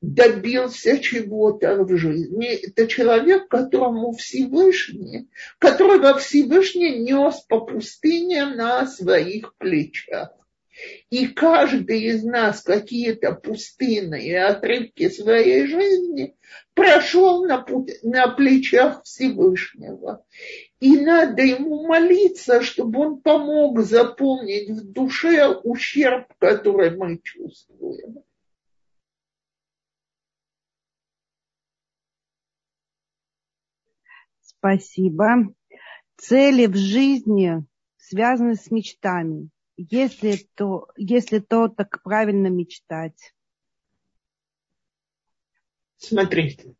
добился чего-то в жизни. Это человек, которому Всевышний, которого Всевышний нес по пустыне на своих плечах. И каждый из нас какие-то пустынные отрывки своей жизни прошел на, путь, на плечах Всевышнего. И надо ему молиться, чтобы он помог заполнить в душе ущерб, который мы чувствуем. Спасибо. Цели в жизни связаны с мечтами. Если то, если то, так правильно мечтать. Смотрите,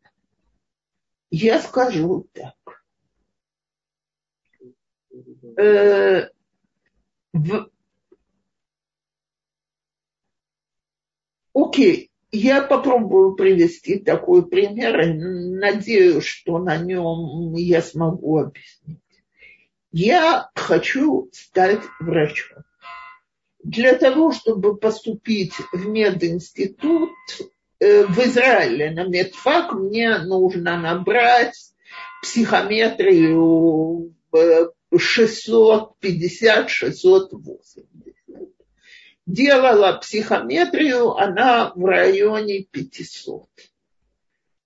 я скажу так. Э, в... Окей, я попробую привести такой пример и надеюсь, что на нем я смогу объяснить. Я хочу стать врачом. Для того, чтобы поступить в мединститут э, в Израиле на медфак, мне нужно набрать психометрию 650-680 делала психометрию, она в районе 500.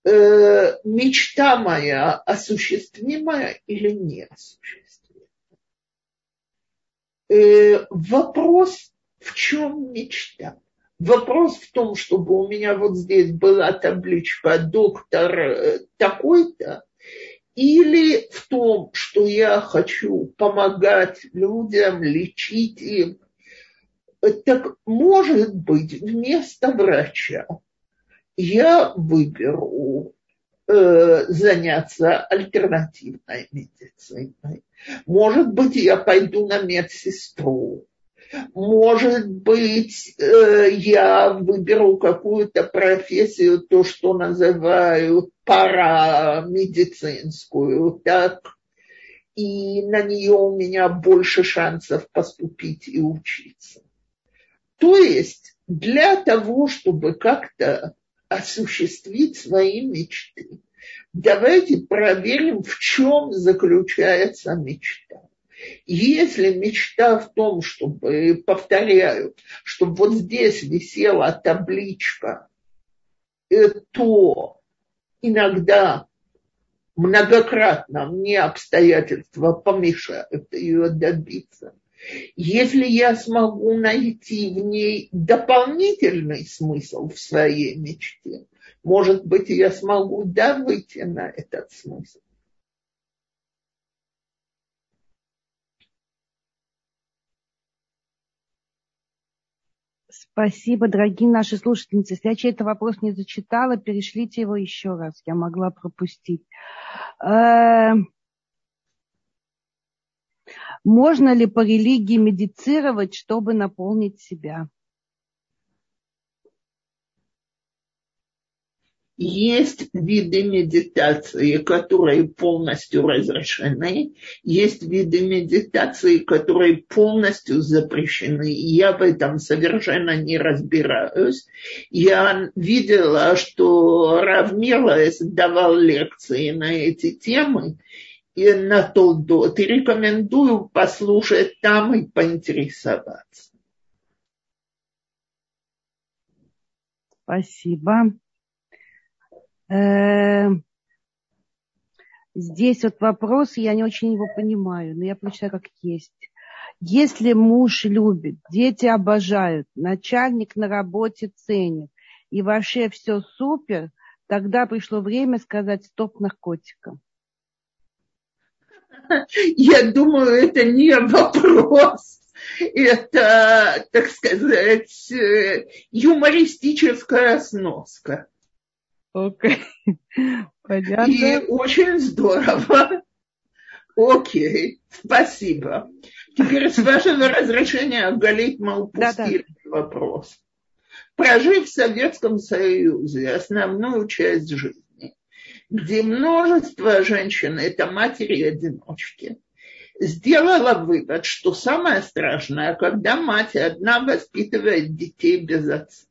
Э, мечта моя осуществимая или не осуществимая? Э, вопрос, в чем мечта? Вопрос в том, чтобы у меня вот здесь была табличка доктор э, такой-то, или в том, что я хочу помогать людям, лечить им, так может быть, вместо врача я выберу э, заняться альтернативной медициной. Может быть, я пойду на медсестру. Может быть, э, я выберу какую-то профессию, то, что называют парамедицинскую, так, и на нее у меня больше шансов поступить и учиться. То есть для того, чтобы как-то осуществить свои мечты, давайте проверим, в чем заключается мечта. Если мечта в том, чтобы, повторяю, чтобы вот здесь висела табличка, э, то иногда многократно мне обстоятельства помешают ее добиться. Если я смогу найти в ней дополнительный смысл в своей мечте, может быть, я смогу да выйти на этот смысл. Спасибо, дорогие наши слушательницы. Если я чей-то вопрос не зачитала, перешлите его еще раз. Я могла пропустить. Можно ли по религии медицировать, чтобы наполнить себя? Есть виды медитации, которые полностью разрешены, есть виды медитации, которые полностью запрещены. Я в этом совершенно не разбираюсь. Я видела, что Равмилес давал лекции на эти темы, и на Толдот. И рекомендую послушать там и поинтересоваться. Спасибо. Э, здесь вот вопрос, я не очень его понимаю, но я прочитаю как есть. Если муж любит, дети обожают, начальник на работе ценит, и вообще все супер, тогда пришло время сказать стоп наркотикам. Я думаю, это не вопрос. Это, так сказать, юмористическая сноска. Окей. Okay. Понятно. И очень здорово. Окей, спасибо. Теперь с вашего разрешения оголить мы упустили да, да. вопрос. Прожив в Советском Союзе основную часть жизни, где множество женщин – это матери-одиночки, сделала вывод, что самое страшное, когда мать одна воспитывает детей без отца.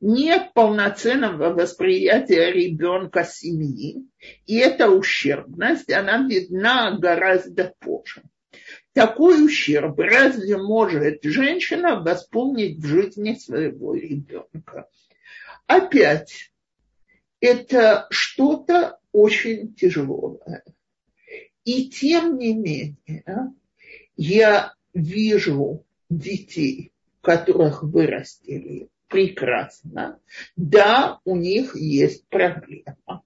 нет полноценного восприятия ребенка семьи, и эта ущербность, она видна гораздо позже. Такой ущерб разве может женщина восполнить в жизни своего ребенка? Опять, это что-то очень тяжелое. И тем не менее, я вижу детей, которых вырастили прекрасно. Да, у них есть проблема.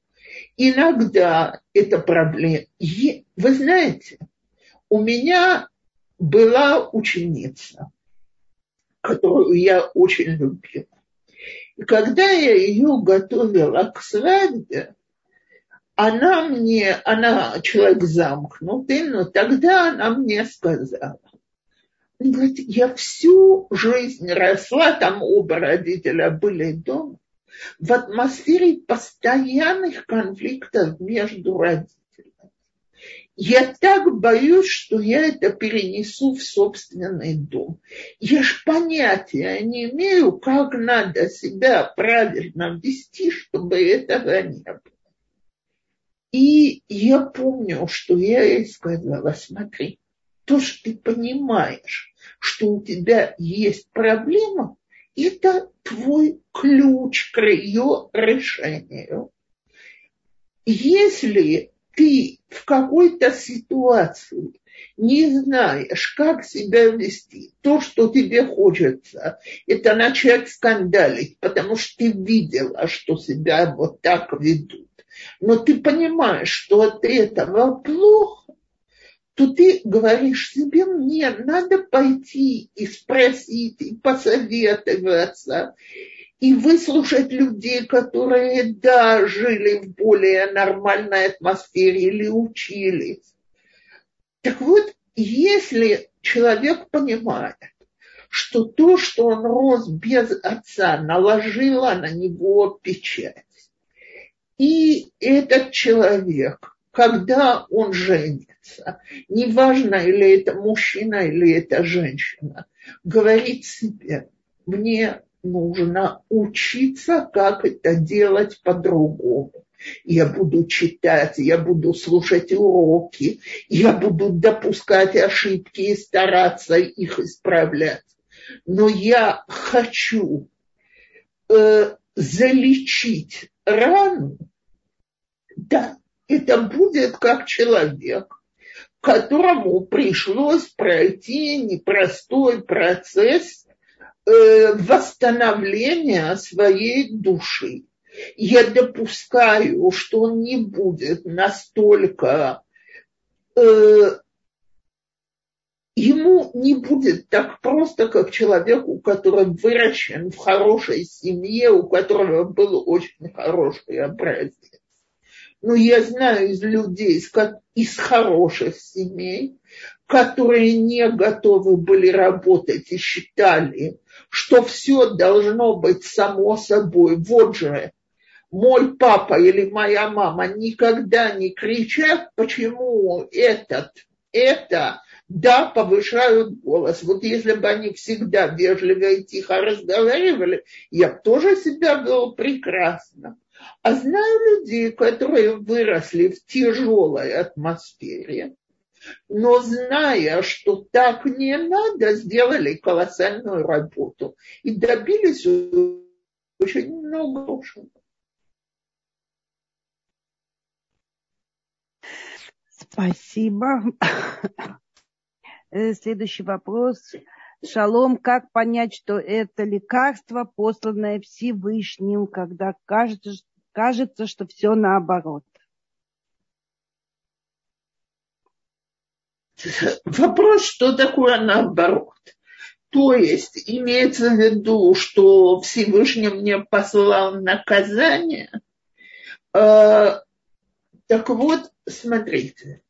Иногда это проблема. Вы знаете, у меня была ученица, которую я очень любила. И когда я ее готовила к свадьбе, она мне, она человек замкнутый, но тогда она мне сказала, он говорит, я всю жизнь росла, там оба родителя были дома, в атмосфере постоянных конфликтов между родителями. Я так боюсь, что я это перенесу в собственный дом. Я ж понятия не имею, как надо себя правильно вести, чтобы этого не было. И я помню, что я ей сказала, смотри, то, что ты понимаешь, что у тебя есть проблема, это твой ключ к ее решению. Если ты в какой-то ситуации не знаешь, как себя вести, то, что тебе хочется, это начать скандалить, потому что ты видела, что себя вот так ведут. Но ты понимаешь, что от этого плохо, то ты говоришь себе, мне надо пойти и спросить, и посоветоваться, и выслушать людей, которые, да, жили в более нормальной атмосфере или учились. Так вот, если человек понимает, что то, что он рос без отца, наложило на него печать, и этот человек, когда он женится, неважно, или это мужчина, или это женщина, говорит себе, мне нужно учиться, как это делать по-другому. Я буду читать, я буду слушать уроки, я буду допускать ошибки и стараться их исправлять. Но я хочу э, залечить рану, да, это будет как человек, которому пришлось пройти непростой процесс Э, восстановления своей души. Я допускаю, что он не будет настолько э, ему не будет так просто, как человеку, который выращен в хорошей семье, у которого был очень хороший образец. Но я знаю из людей из, хороших семей, которые не готовы были работать и считали, что все должно быть само собой. Вот же мой папа или моя мама никогда не кричат, почему этот, это, да, повышают голос. Вот если бы они всегда вежливо и тихо разговаривали, я бы тоже себя вел прекрасно. А знаю людей, которые выросли в тяжелой атмосфере, но зная, что так не надо, сделали колоссальную работу и добились очень много. Спасибо. Э, следующий вопрос. Шалом, как понять, что это лекарство, посланное Всевышним, когда кажется, кажется что все наоборот? Вопрос, что такое наоборот. То есть имеется в виду, что Всевышний мне послал наказание. Э, так вот, смотрите,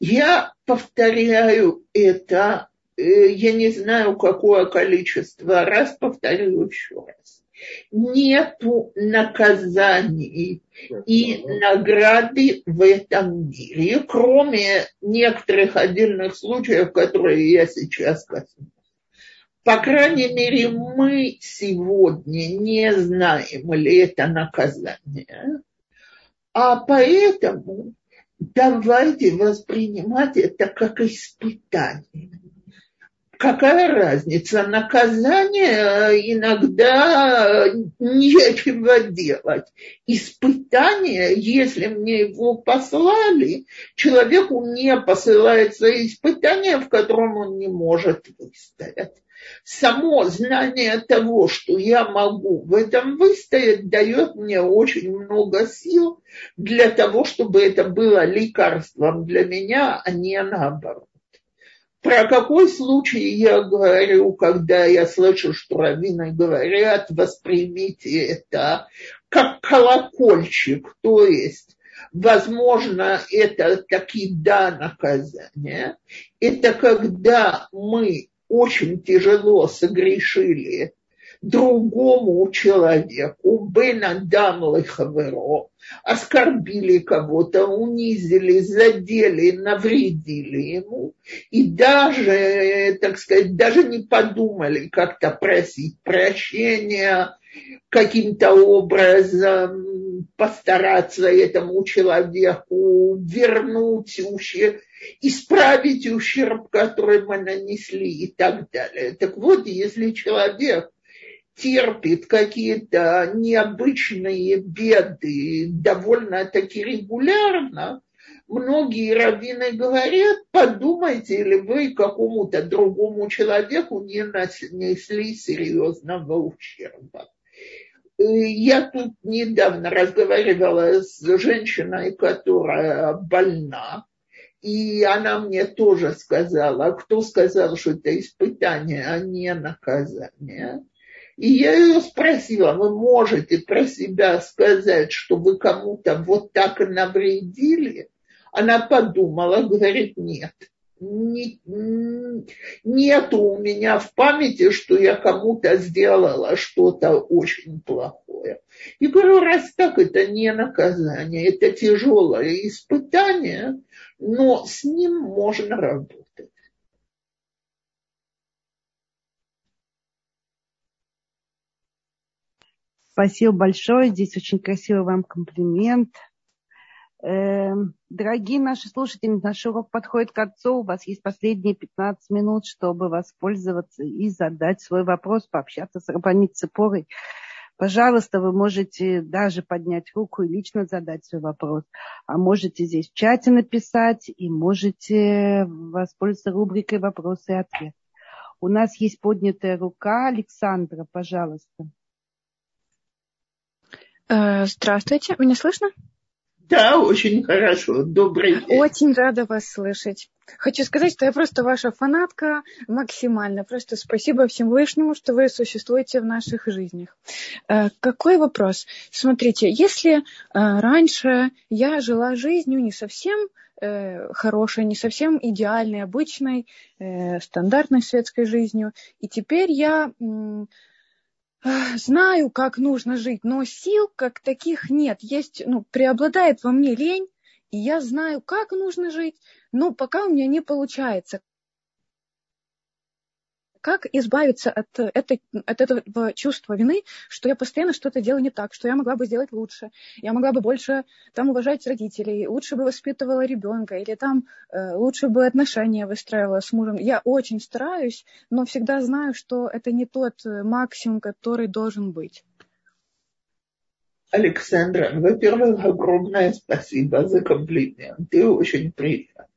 я повторяю это, э, я не знаю, какое количество раз, повторю еще раз нету наказаний и награды в этом мире, кроме некоторых отдельных случаев, которые я сейчас коснусь. По крайней мере, мы сегодня не знаем, ли это наказание. А поэтому давайте воспринимать это как испытание какая разница? Наказание иногда нечего делать. Испытание, если мне его послали, человеку не посылается испытание, в котором он не может выстоять. Само знание того, что я могу в этом выстоять, дает мне очень много сил для того, чтобы это было лекарством для меня, а не наоборот. Про какой случай я говорю, когда я слышу, что раввины говорят, воспримите это как колокольчик, то есть возможно, это таки да наказание. Это когда мы очень тяжело согрешили другому человеку, бен адам лехаверо, оскорбили кого-то, унизили, задели, навредили ему, и даже, так сказать, даже не подумали как-то просить прощения, каким-то образом постараться этому человеку вернуть ущерб, исправить ущерб, который мы нанесли и так далее. Так вот, если человек терпит какие-то необычные беды довольно-таки регулярно, многие раввины говорят, подумайте ли вы какому-то другому человеку не нанесли серьезного ущерба. Я тут недавно разговаривала с женщиной, которая больна, и она мне тоже сказала, кто сказал, что это испытание, а не наказание. И я ее спросила, вы можете про себя сказать, что вы кому-то вот так навредили? Она подумала, говорит, нет. Не, нету у меня в памяти, что я кому-то сделала что-то очень плохое. И говорю, раз так, это не наказание, это тяжелое испытание, но с ним можно работать. Спасибо большое. Здесь очень красивый вам комплимент. Эм, дорогие наши слушатели, наш урок подходит к концу. У вас есть последние 15 минут, чтобы воспользоваться и задать свой вопрос, пообщаться с Рабанит Цепорой. Пожалуйста, вы можете даже поднять руку и лично задать свой вопрос. А можете здесь в чате написать и можете воспользоваться рубрикой «Вопросы и ответы». У нас есть поднятая рука. Александра, пожалуйста. Э, здравствуйте, меня слышно? Да, очень хорошо. Добрый день. Очень рада вас слышать. Хочу сказать, что я просто ваша фанатка максимально. Просто спасибо всем Вышнему, что вы существуете в наших жизнях. Э, какой вопрос? Смотрите, если э, раньше я жила жизнью не совсем хорошей, не совсем идеальной, обычной, стандартной светской жизнью, и теперь я знаю, как нужно жить, но сил как таких нет. Есть, ну, преобладает во мне лень, и я знаю, как нужно жить, но пока у меня не получается как избавиться от, этой, от этого чувства вины, что я постоянно что-то делаю не так, что я могла бы сделать лучше, я могла бы больше там уважать родителей, лучше бы воспитывала ребенка, или там э, лучше бы отношения выстраивала с мужем. Я очень стараюсь, но всегда знаю, что это не тот э, максимум, который должен быть. Александра, во-первых, огромное спасибо за комплимент. Ты очень приятно.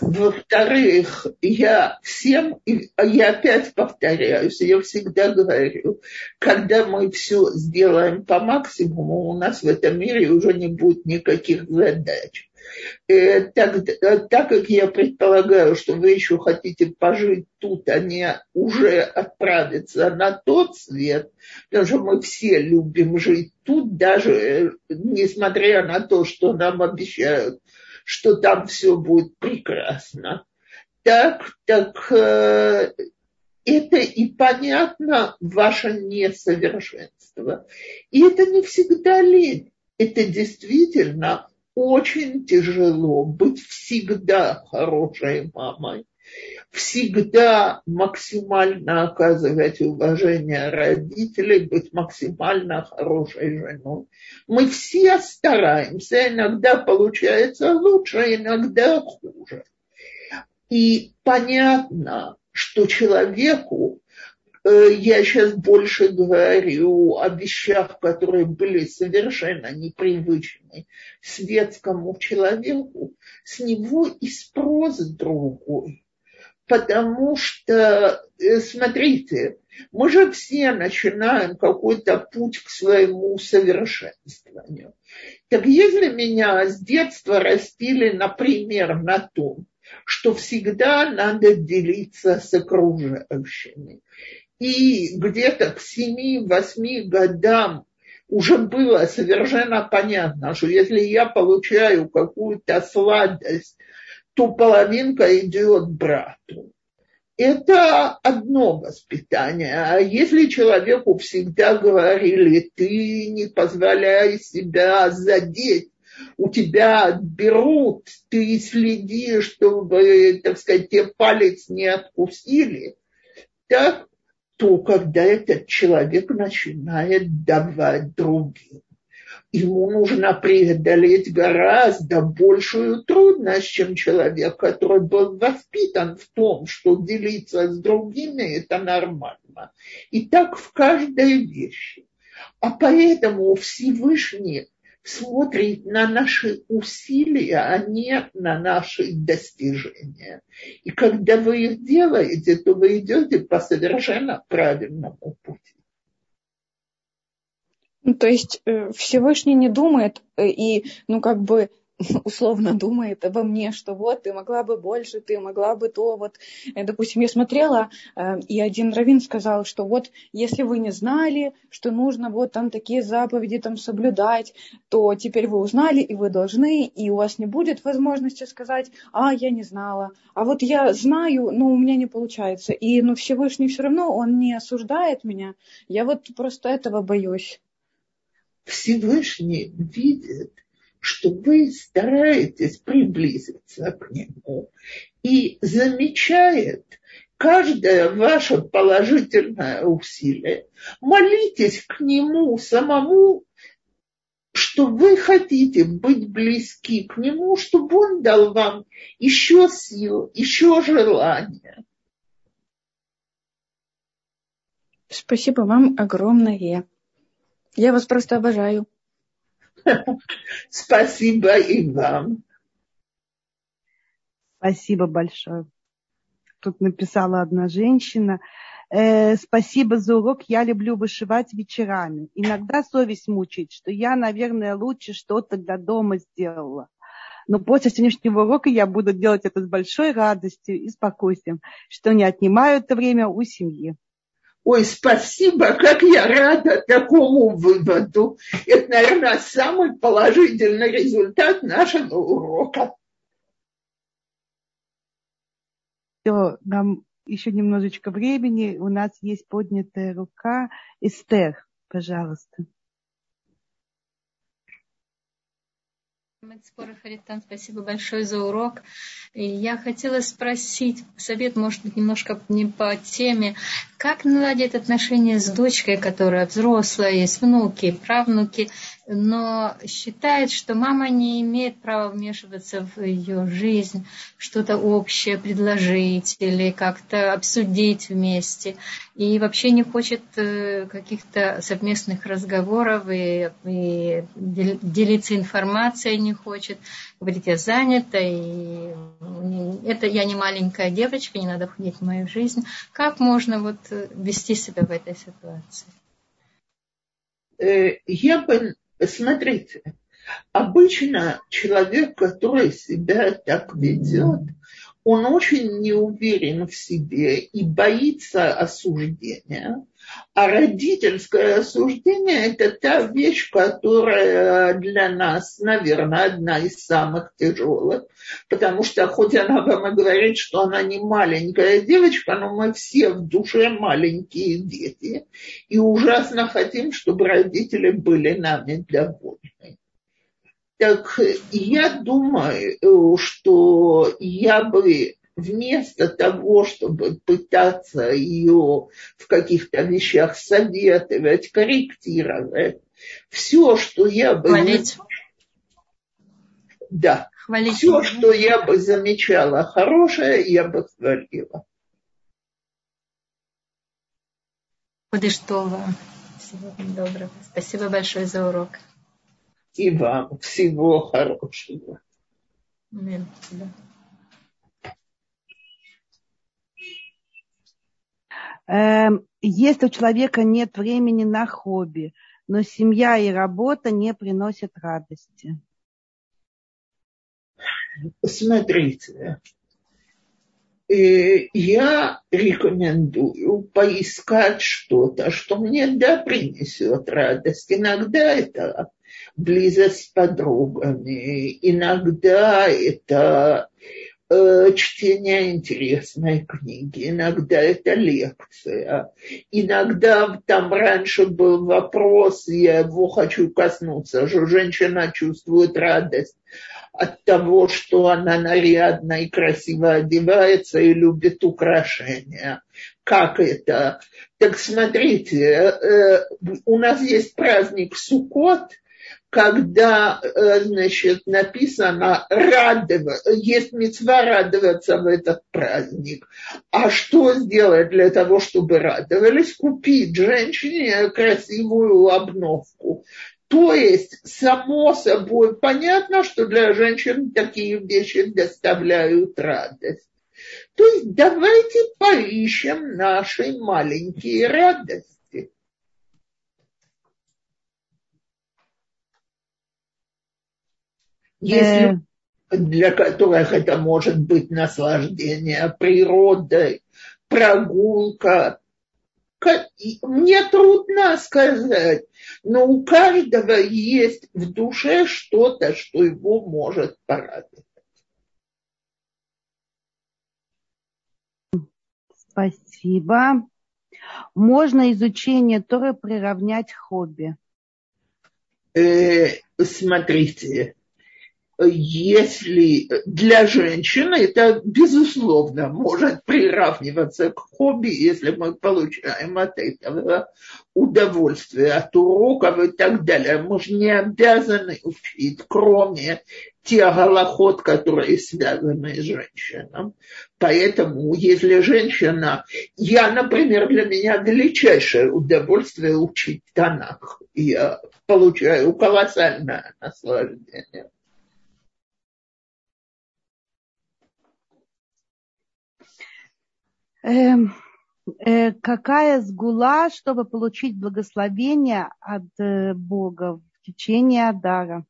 Во-вторых, я всем, я опять повторяюсь, я всегда говорю, когда мы все сделаем по максимуму, у нас в этом мире уже не будет никаких задач. Э, так, э, так как я предполагаю, что вы еще хотите пожить тут, а не уже отправиться на тот свет, потому что мы все любим жить тут, даже э, несмотря на то, что нам обещают что там все будет прекрасно. Так, так э, это и понятно ваше несовершенство. И это не всегда лень. Это действительно очень тяжело быть всегда хорошей мамой, всегда максимально оказывать уважение родителей, быть максимально хорошей женой. Мы все стараемся, иногда получается лучше, иногда хуже. И понятно, что человеку, э, я сейчас больше говорю о вещах, которые были совершенно непривычны светскому человеку, с него и спрос другой потому что, э, смотрите, мы же все начинаем какой-то путь к своему совершенствованию. Так если меня с детства растили, например, на том, что всегда надо делиться с окружающими, и где-то к 7-8 годам уже было совершенно понятно, что если я получаю какую-то сладость то половинка идет брату. Это одно воспитание. А если человеку всегда говорили, ты не позволяй себя задеть, у тебя отберут, ты следи, чтобы, так сказать, тебе палец не откусили, так, то когда этот человек начинает давать другим, ему нужно преодолеть гораздо большую трудность, чем человек, который был воспитан в том, что делиться с другими – это нормально. И так в каждой вещи. А поэтому Всевышний смотрит на наши усилия, а не на наши достижения. И когда вы их делаете, то вы идете по совершенно правильному пути. Ну, то есть э, Всевышний не думает э, и, ну, как бы условно думает обо мне, что вот ты могла бы больше, ты могла бы то, вот, э, допустим, я смотрела, и один раввин сказал, что вот если вы не знали, что нужно вот там такие заповеди там соблюдать, то теперь вы узнали, и вы должны, и у вас не будет возможности сказать, а, я не знала, а вот я знаю, но у меня не получается, и, ну, Всевышний все равно, он не осуждает меня, я вот просто этого боюсь. Всевышний видит, что вы стараетесь приблизиться к нему и замечает каждое ваше положительное усилие. Молитесь к нему самому, что вы хотите быть близки к нему, чтобы он дал вам еще сил, еще желания. Спасибо вам огромное. Я вас просто обожаю. Спасибо и вам. Спасибо большое. Тут написала одна женщина. Э, спасибо за урок. Я люблю вышивать вечерами. Иногда совесть мучает, что я, наверное, лучше что-то для дома сделала. Но после сегодняшнего урока я буду делать это с большой радостью и спокойствием, что не отнимаю это время у семьи. Ой, спасибо, как я рада такому выводу. Это, наверное, самый положительный результат нашего урока. Все, нам еще немножечко времени. У нас есть поднятая рука. Эстер, пожалуйста. Спасибо большое за урок. И я хотела спросить, совет, может быть, немножко не по теме, как наладить отношения с дочкой, которая взрослая, есть внуки, правнуки, но считает, что мама не имеет права вмешиваться в ее жизнь, что-то общее предложить или как-то обсудить вместе. И вообще не хочет э, каких-то совместных разговоров и, и делиться информацией не хочет. Говорит, я занята, и это я не маленькая девочка, не надо входить в мою жизнь. Как можно вот э, вести себя в этой ситуации? Э, я бы Смотрите, обычно человек, который себя так ведет, он очень не уверен в себе и боится осуждения. А родительское осуждение – это та вещь, которая для нас, наверное, одна из самых тяжелых, потому что хоть она вам и говорит, что она не маленькая девочка, но мы все в душе маленькие дети и ужасно хотим, чтобы родители были нами довольны. Так я думаю, что я бы вместо того, чтобы пытаться ее в каких-то вещах советовать, корректировать, все, что я бы... Хвалить. Да. Хвалить. Все, что я бы замечала хорошее, я бы хвалила. Худыштова. Всего доброго. Спасибо большое за урок. И вам всего хорошего. Аминь. Если у человека нет времени на хобби, но семья и работа не приносят радости. Смотрите, э, я рекомендую поискать что-то, что мне да принесет радость. Иногда это близость с подругами, иногда это чтение интересной книги, иногда это лекция, иногда там раньше был вопрос, я его хочу коснуться, что женщина чувствует радость от того, что она нарядно и красиво одевается и любит украшения. Как это? Так смотрите, э, у нас есть праздник Суккот – когда, э, значит, написано радоваться, есть мецва радоваться в этот праздник. А что сделать для того, чтобы радовались? Купить женщине красивую обновку. То есть, само собой, понятно, что для женщин такие вещи доставляют радость. То есть давайте поищем наши маленькие радости. Если э. для которых это может быть наслаждение природой, прогулка. Мне трудно сказать, но у каждого есть в душе что-то, что его может порадовать. Спасибо. Можно изучение Торы приравнять к хобби? Э, смотрите, если для женщины это, безусловно, может приравниваться к хобби, если мы получаем от этого удовольствие, от уроков и так далее. Мы же не обязаны учить, кроме тех голоход, которые связаны с женщиной. Поэтому, если женщина... Я, например, для меня величайшее удовольствие учить Танах. Я получаю колоссальное наслаждение. Э, э, какая сгула, чтобы получить благословение от э, Бога в течение Адара?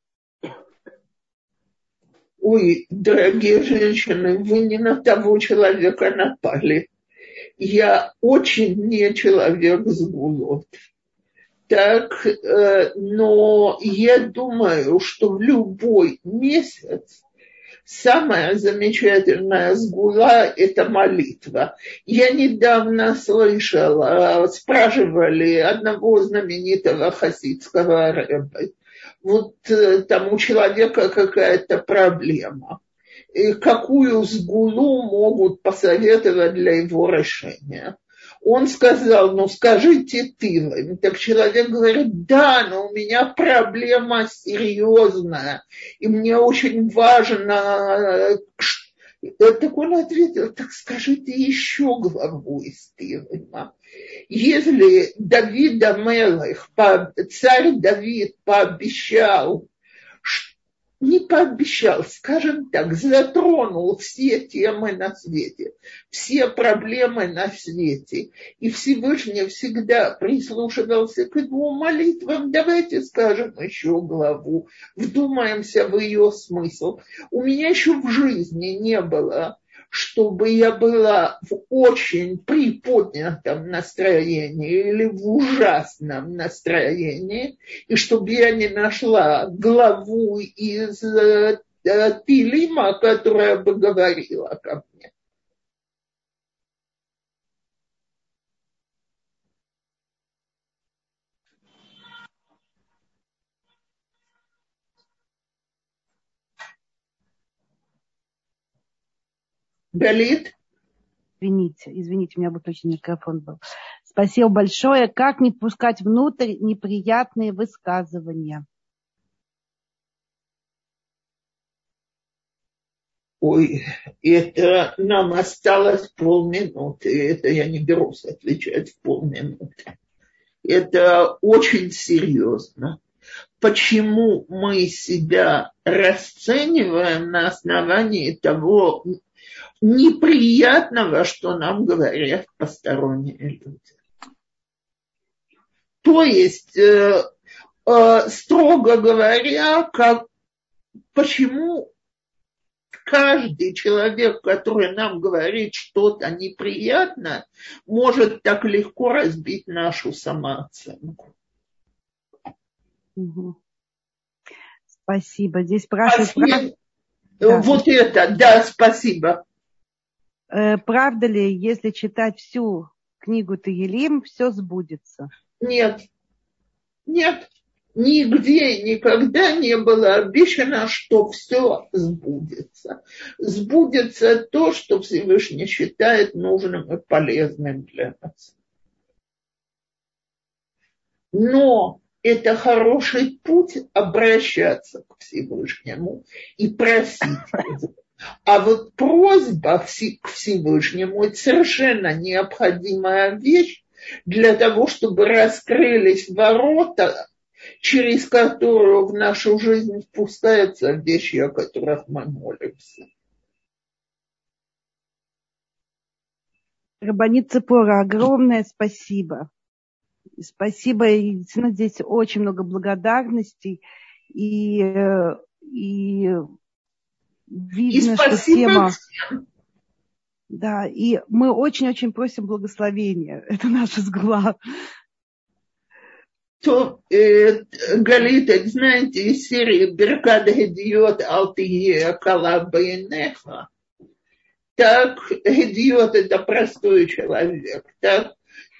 Ой, дорогие женщины, вы не на того человека напали. Я очень не человек с гулот. Так, э, но я думаю, что в любой месяц Самая замечательная сгула – это молитва. Я недавно слышала, спрашивали одного знаменитого хасидского рэба, вот э, там у человека какая-то проблема. И какую сгулу могут посоветовать для его решения? Он сказал, ну скажите ты. Так человек говорит, да, но у меня проблема серьезная, и мне очень важно, так он ответил, так скажите еще главу из Тилима. Если Давид Амелых, царь Давид пообещал не пообещал, скажем так, затронул все темы на свете, все проблемы на свете. И Всевышний всегда прислушивался к его молитвам. Давайте скажем еще главу, вдумаемся в ее смысл. У меня еще в жизни не было чтобы я была в очень приподнятом настроении или в ужасном настроении, и чтобы я не нашла главу из э, Тилима, которая бы говорила ко мне. Галит? Извините, извините, у меня выключен микрофон был. Спасибо большое. Как не пускать внутрь неприятные высказывания? Ой, это нам осталось полминуты. Это я не берусь отвечать в полминуты. Это очень серьезно. Почему мы себя расцениваем на основании того неприятного, что нам говорят посторонние люди? То есть, э, э, строго говоря, как, почему каждый человек, который нам говорит что-то неприятно, может так легко разбить нашу самооценку. Угу. Спасибо. Здесь спрашивают... Спасибо. Да. Вот это, да, спасибо. Э, правда ли, если читать всю книгу Таелим, все сбудется? Нет. Нет нигде никогда не было обещано, что все сбудется. Сбудется то, что Всевышний считает нужным и полезным для нас. Но это хороший путь обращаться к Всевышнему и просить. А вот просьба к Всевышнему – это совершенно необходимая вещь для того, чтобы раскрылись ворота через которую в нашу жизнь впускаются вещи, о которых мы молимся. Рабанит Цепора, огромное спасибо. Спасибо, и здесь очень много благодарностей. И, и видно, и что тема... Всем. Да, и мы очень-очень просим благословения. Это наша сгла то э, Галита, знаете, из серии Беркад Гедиот Алтие Калабайнеха, так Гедиот это простой человек, так?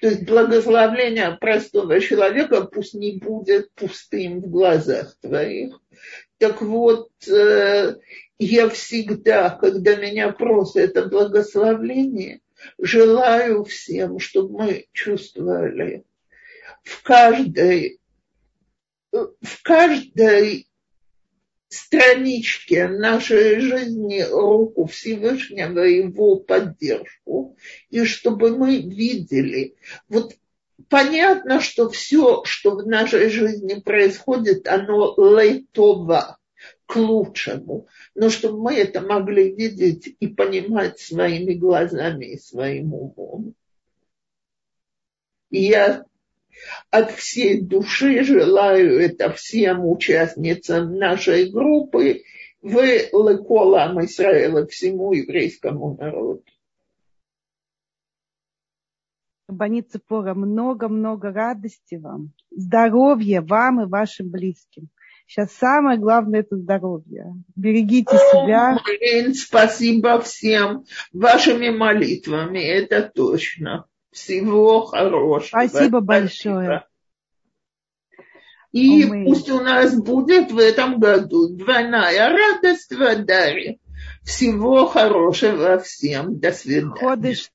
То есть благословление простого человека пусть не будет пустым в глазах твоих. Так вот, э, я всегда, когда меня просят это благословление, желаю всем, чтобы мы чувствовали в каждой, в каждой страничке нашей жизни руку Всевышнего, его поддержку, и чтобы мы видели, вот понятно, что все, что в нашей жизни происходит, оно лейтова, к лучшему, но чтобы мы это могли видеть и понимать своими глазами и своим умом. И я от всей души желаю это всем участницам нашей группы в Леколам Израиля, всему еврейскому народу. Банит Цепора, много-много радости вам, здоровья вам и вашим близким. Сейчас самое главное это здоровье. Берегите себя. Блин, спасибо всем вашими молитвами, это точно. Всего хорошего. Спасибо большое. И О, пусть у нас будет в этом году двойная радость в Адаре. Всего хорошего всем. До свидания.